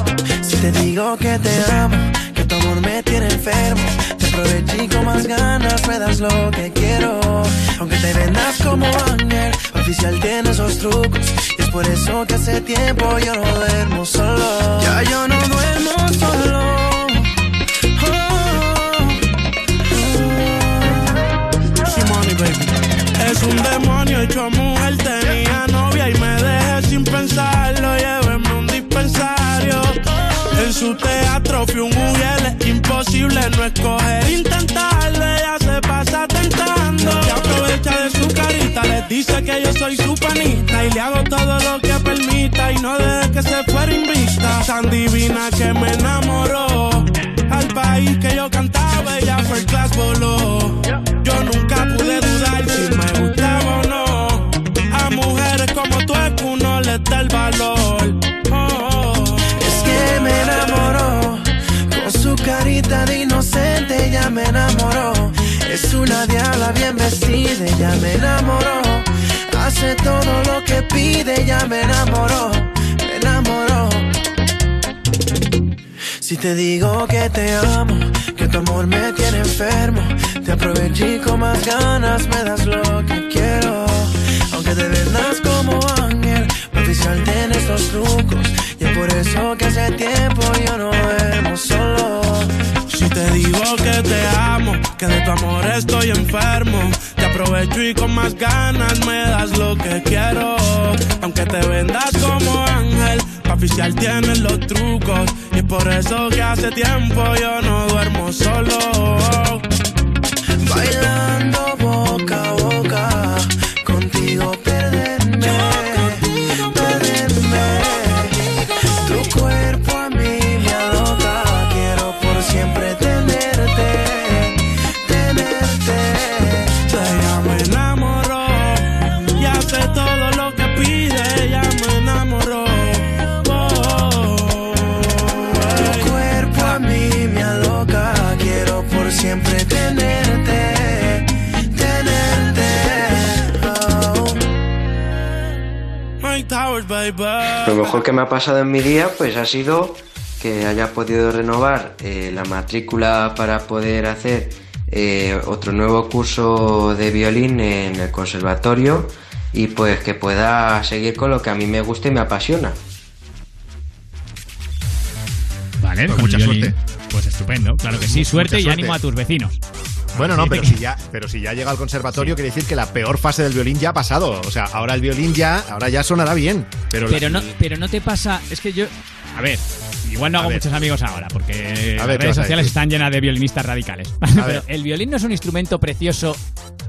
Te digo que te amo, que tu amor me tiene enfermo, te aproveché y con más ganas me das lo que quiero. Aunque te vendas como ángel, oficial tiene esos trucos. Y es por eso que hace tiempo yo no duermo solo. Ya yo no duermo solo. Baby. Es un demonio hecho mujer, tenía novia y me Su teatro fui un mujer, es imposible no escoger, intentarlo, ella se pasa tentando. Y aprovecha de su carita, le dice que yo soy su panita y le hago todo lo que permita y no deje que se fuera invista. Tan divina que me enamoró, al país que yo cantaba, ella fue el class voló. Yo nunca pude Es una diabla bien vestida, ya me enamoró. Hace todo lo que pide, ya me enamoró, me enamoró. Si te digo que te amo, que tu amor me tiene enfermo, te aproveché y con más ganas me das lo que quiero. Aunque te vendas como ángel, oficial tiene estos trucos. Y es por eso que hace tiempo yo no duermo solo. Si te digo que te amo, que de tu amor estoy enfermo, te aprovecho y con más ganas me das lo que quiero. Aunque te vendas como ángel, pa' oficial tienes los trucos. Y es por eso que hace tiempo yo no duermo solo. Bailando Lo mejor que me ha pasado en mi día, pues ha sido que haya podido renovar eh, la matrícula para poder hacer eh, otro nuevo curso de violín en el conservatorio y pues que pueda seguir con lo que a mí me gusta y me apasiona. Vale, Pues con mucha violín. suerte. Pues estupendo, claro que sí. Mucha Suerte y suerte. ánimo a tus vecinos. Bueno, no, pero si ya, pero si ya llega al conservatorio, quiere decir que la peor fase del violín ya ha pasado. O sea, ahora el violín ya, ahora ya sonará bien. Pero, la- Pero no, pero no te pasa. Es que yo. A ver, igual no hago muchos amigos ahora, porque A las ver, ¿qué redes sociales están llenas de violinistas radicales. A ver. Pero el violín no es un instrumento precioso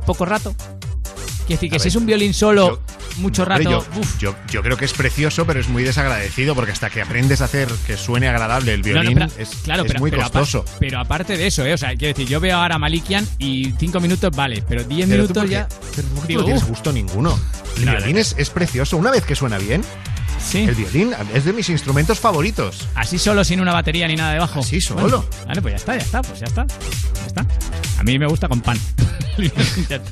poco rato. Quiere decir que A si ver, es un violín solo mucho rato. yo, yo, yo creo que es precioso, pero es muy desagradecido porque hasta que aprendes a hacer que suene agradable el No, no, violín pero- es, claro, es pero, muy pero costoso. pero aparte de eso, ¿eh? O sea, quiero decir, yo veo ahora a Malikian y cinco minutos vale, pero diez Pero tú minutos por qué- ya. pero tú digo, no tienes gusto ninguno. El violín es, es precioso. Una vez que suena bien, el violín es de mis instrumentos favoritos. Así solo, sin una batería ni nada debajo. Así solo. Bueno, vale, pues ya está, ya está, pues ya está. Ya está. A mí me gusta con pan. ya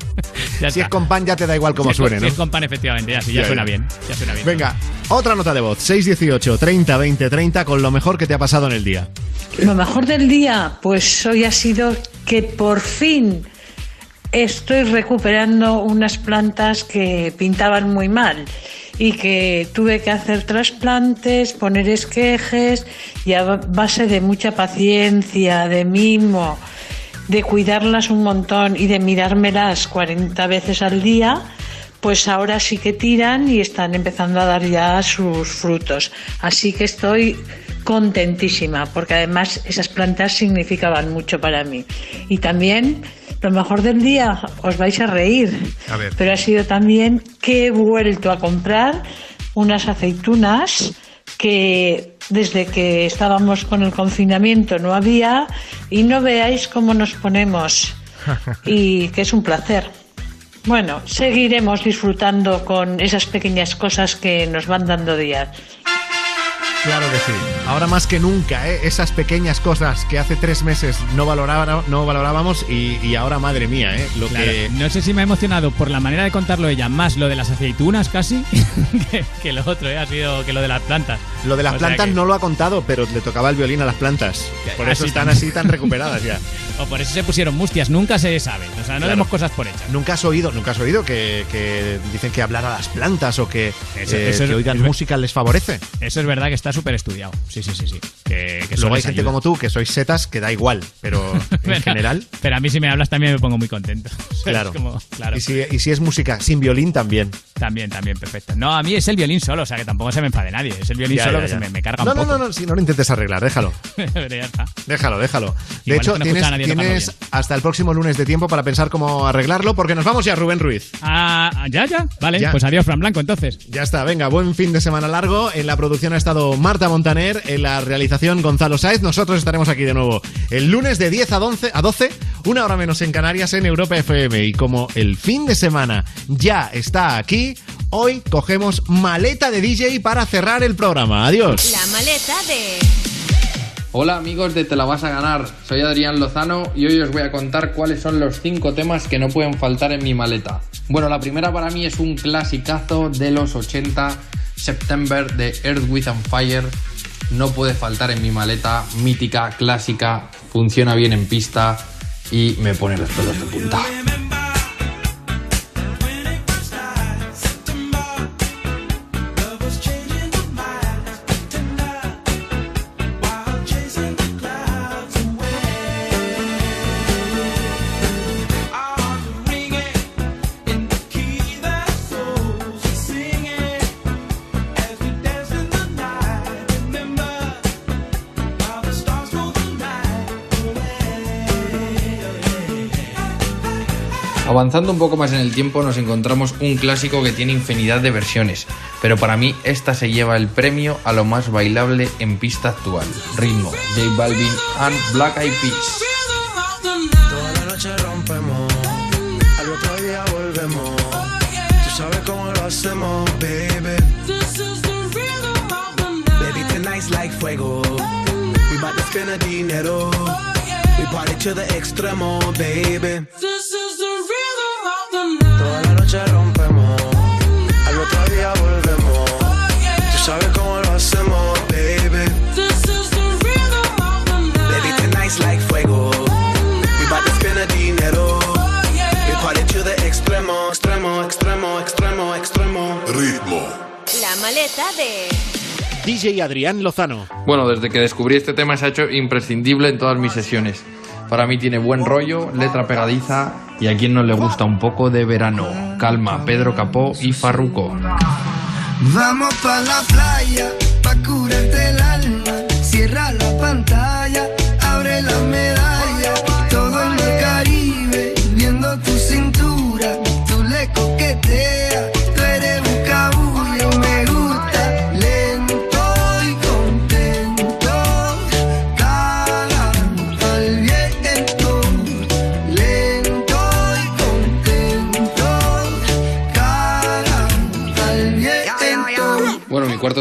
Si está. es con pan ya te da igual cómo Si es con- suene, si ¿no? es con pan, efectivamente, ya, sí, ya, Ya, suena bien. Ya suena bien. Venga, otra nota de voz. 618 30 20 30 con lo mejor que te ha pasado en el día. Lo mejor del día, pues hoy ha sido que por fin estoy recuperando unas plantas que pintaban muy mal y que tuve que hacer trasplantes, poner esquejes y a base de mucha paciencia, de mimo, de cuidarlas un montón y de mirármelas 40 veces al día, pues ahora sí que tiran y están empezando a dar ya sus frutos. Así que estoy contentísima, porque además esas plantas significaban mucho para mí. Y también, lo mejor del día, os vais a reír, A ver. pero ha sido también que he vuelto a comprar unas aceitunas que desde que estábamos con el confinamiento no había y no veáis cómo nos ponemos y que es un placer. Bueno, seguiremos disfrutando con esas pequeñas cosas que nos van dando días. Claro que sí. Ahora más que nunca, ¿eh? esas pequeñas cosas que hace tres meses no, valoraba- no valorábamos y, y ahora, madre mía, ¿eh? lo Claro, que... No sé si me ha emocionado por la manera de contarlo ella, más lo de las aceitunas casi, que, que lo otro, ¿eh? ha sido que lo de las plantas. Lo de las O plantas que- no lo ha contado, pero le tocaba el violín a las plantas. Por eso están tan- así tan recuperadas ya. O por eso se pusieron mustias, nunca se sabe. O sea, no Claro. demos cosas por hechas. Nunca has oído, nunca has oído que, que dicen que hablar a las plantas o que, Eso- eh, eso es- que oigan es- música les favorece. Eso es verdad que está súper estudiado. Sí, sí, sí, sí. Que, que Luego hay gente ayuda. como tú que sois setas que da igual, pero en Pero- general, Pero a mí si me hablas también me pongo muy contento. Claro. como- claro. Y, si, y si es música sin violín también. También, también, perfecto. No, a mí es el violín solo, o sea que tampoco se me enfade nadie. Es el violín Ya, solo ya, que se me, me carga no, un no, poco. no, no, si no lo intentes arreglar, déjalo. Está. Déjalo, déjalo. De Igual hecho, no tienes, tienes hasta el próximo lunes de tiempo para pensar cómo arreglarlo, porque nos vamos ya, Rubén Ruiz. Ah, ya, ya. Vale, pues adiós, Fran Blanco, entonces. Ya está, venga, buen fin de semana largo. En la producción ha estado Marta Montaner, en la realización Gonzalo Sáez. Nosotros estaremos aquí de nuevo el lunes de 10 a 11, a 12, una hora menos en Canarias, en Europa FM. Y como el fin de semana ya está aquí, hoy cogemos maleta de DJ para cerrar el programa. Adiós. La maleta de... Hola amigos de Te la vas a ganar, soy Adrián Lozano y hoy os voy a contar cuáles son los 5 temas que no pueden faltar en mi maleta. Bueno, la primera para mí es un clasicazo de los 80, September de Earth, With and Fire. No puede faltar en mi maleta, mítica, clásica, funciona bien en pista y me pone los pelos de punta. Avanzando un poco más en el tiempo nos encontramos un clásico que tiene infinidad de versiones, pero para mí esta se lleva el premio a lo más bailable en pista actual. Ritmo, J Balvin and Black Eyed Peas. We the extremo, baby. Maleta de... DJ Adrián Lozano. Bueno, desde que descubrí este tema se ha hecho imprescindible en todas mis sesiones. Para mí tiene buen rollo, letra pegadiza y a quien no le gusta un poco de verano. Calma, Pedro Capó y Farruco. Vamos pa' la playa, pa' curarte el alma. Cierra la pantalla,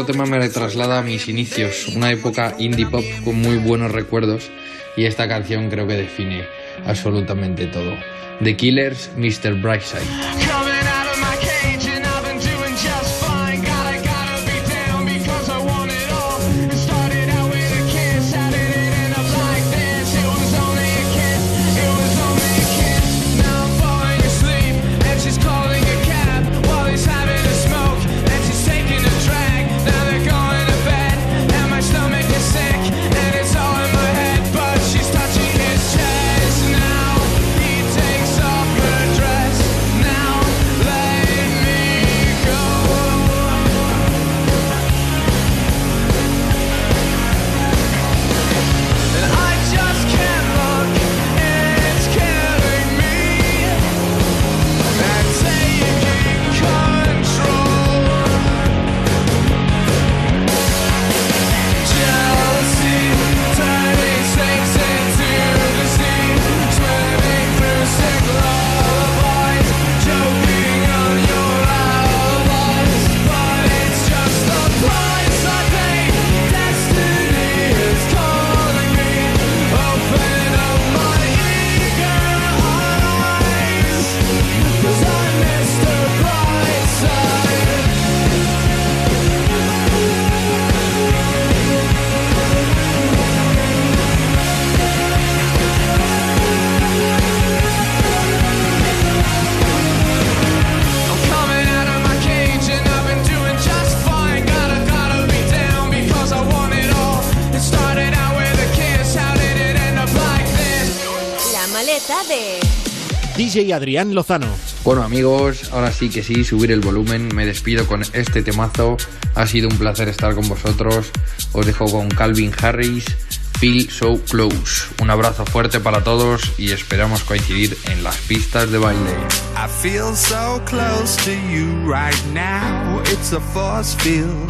Cuarto tema me traslada a mis inicios, una época indie pop con muy buenos recuerdos y esta canción creo que define absolutamente todo. The Killers, Mr. Brightside. DJ Adrián Lozano. Bueno amigos, ahora sí que sí, subir el volumen, me despido con este temazo, ha sido un placer estar con vosotros, os dejo con Calvin Harris, Feel So Close, un abrazo fuerte para todos y esperamos coincidir en las pistas de baile. I feel so close to you right now. It's a force field.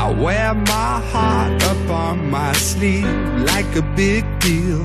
I wear my heart up on my sleeve like a big deal.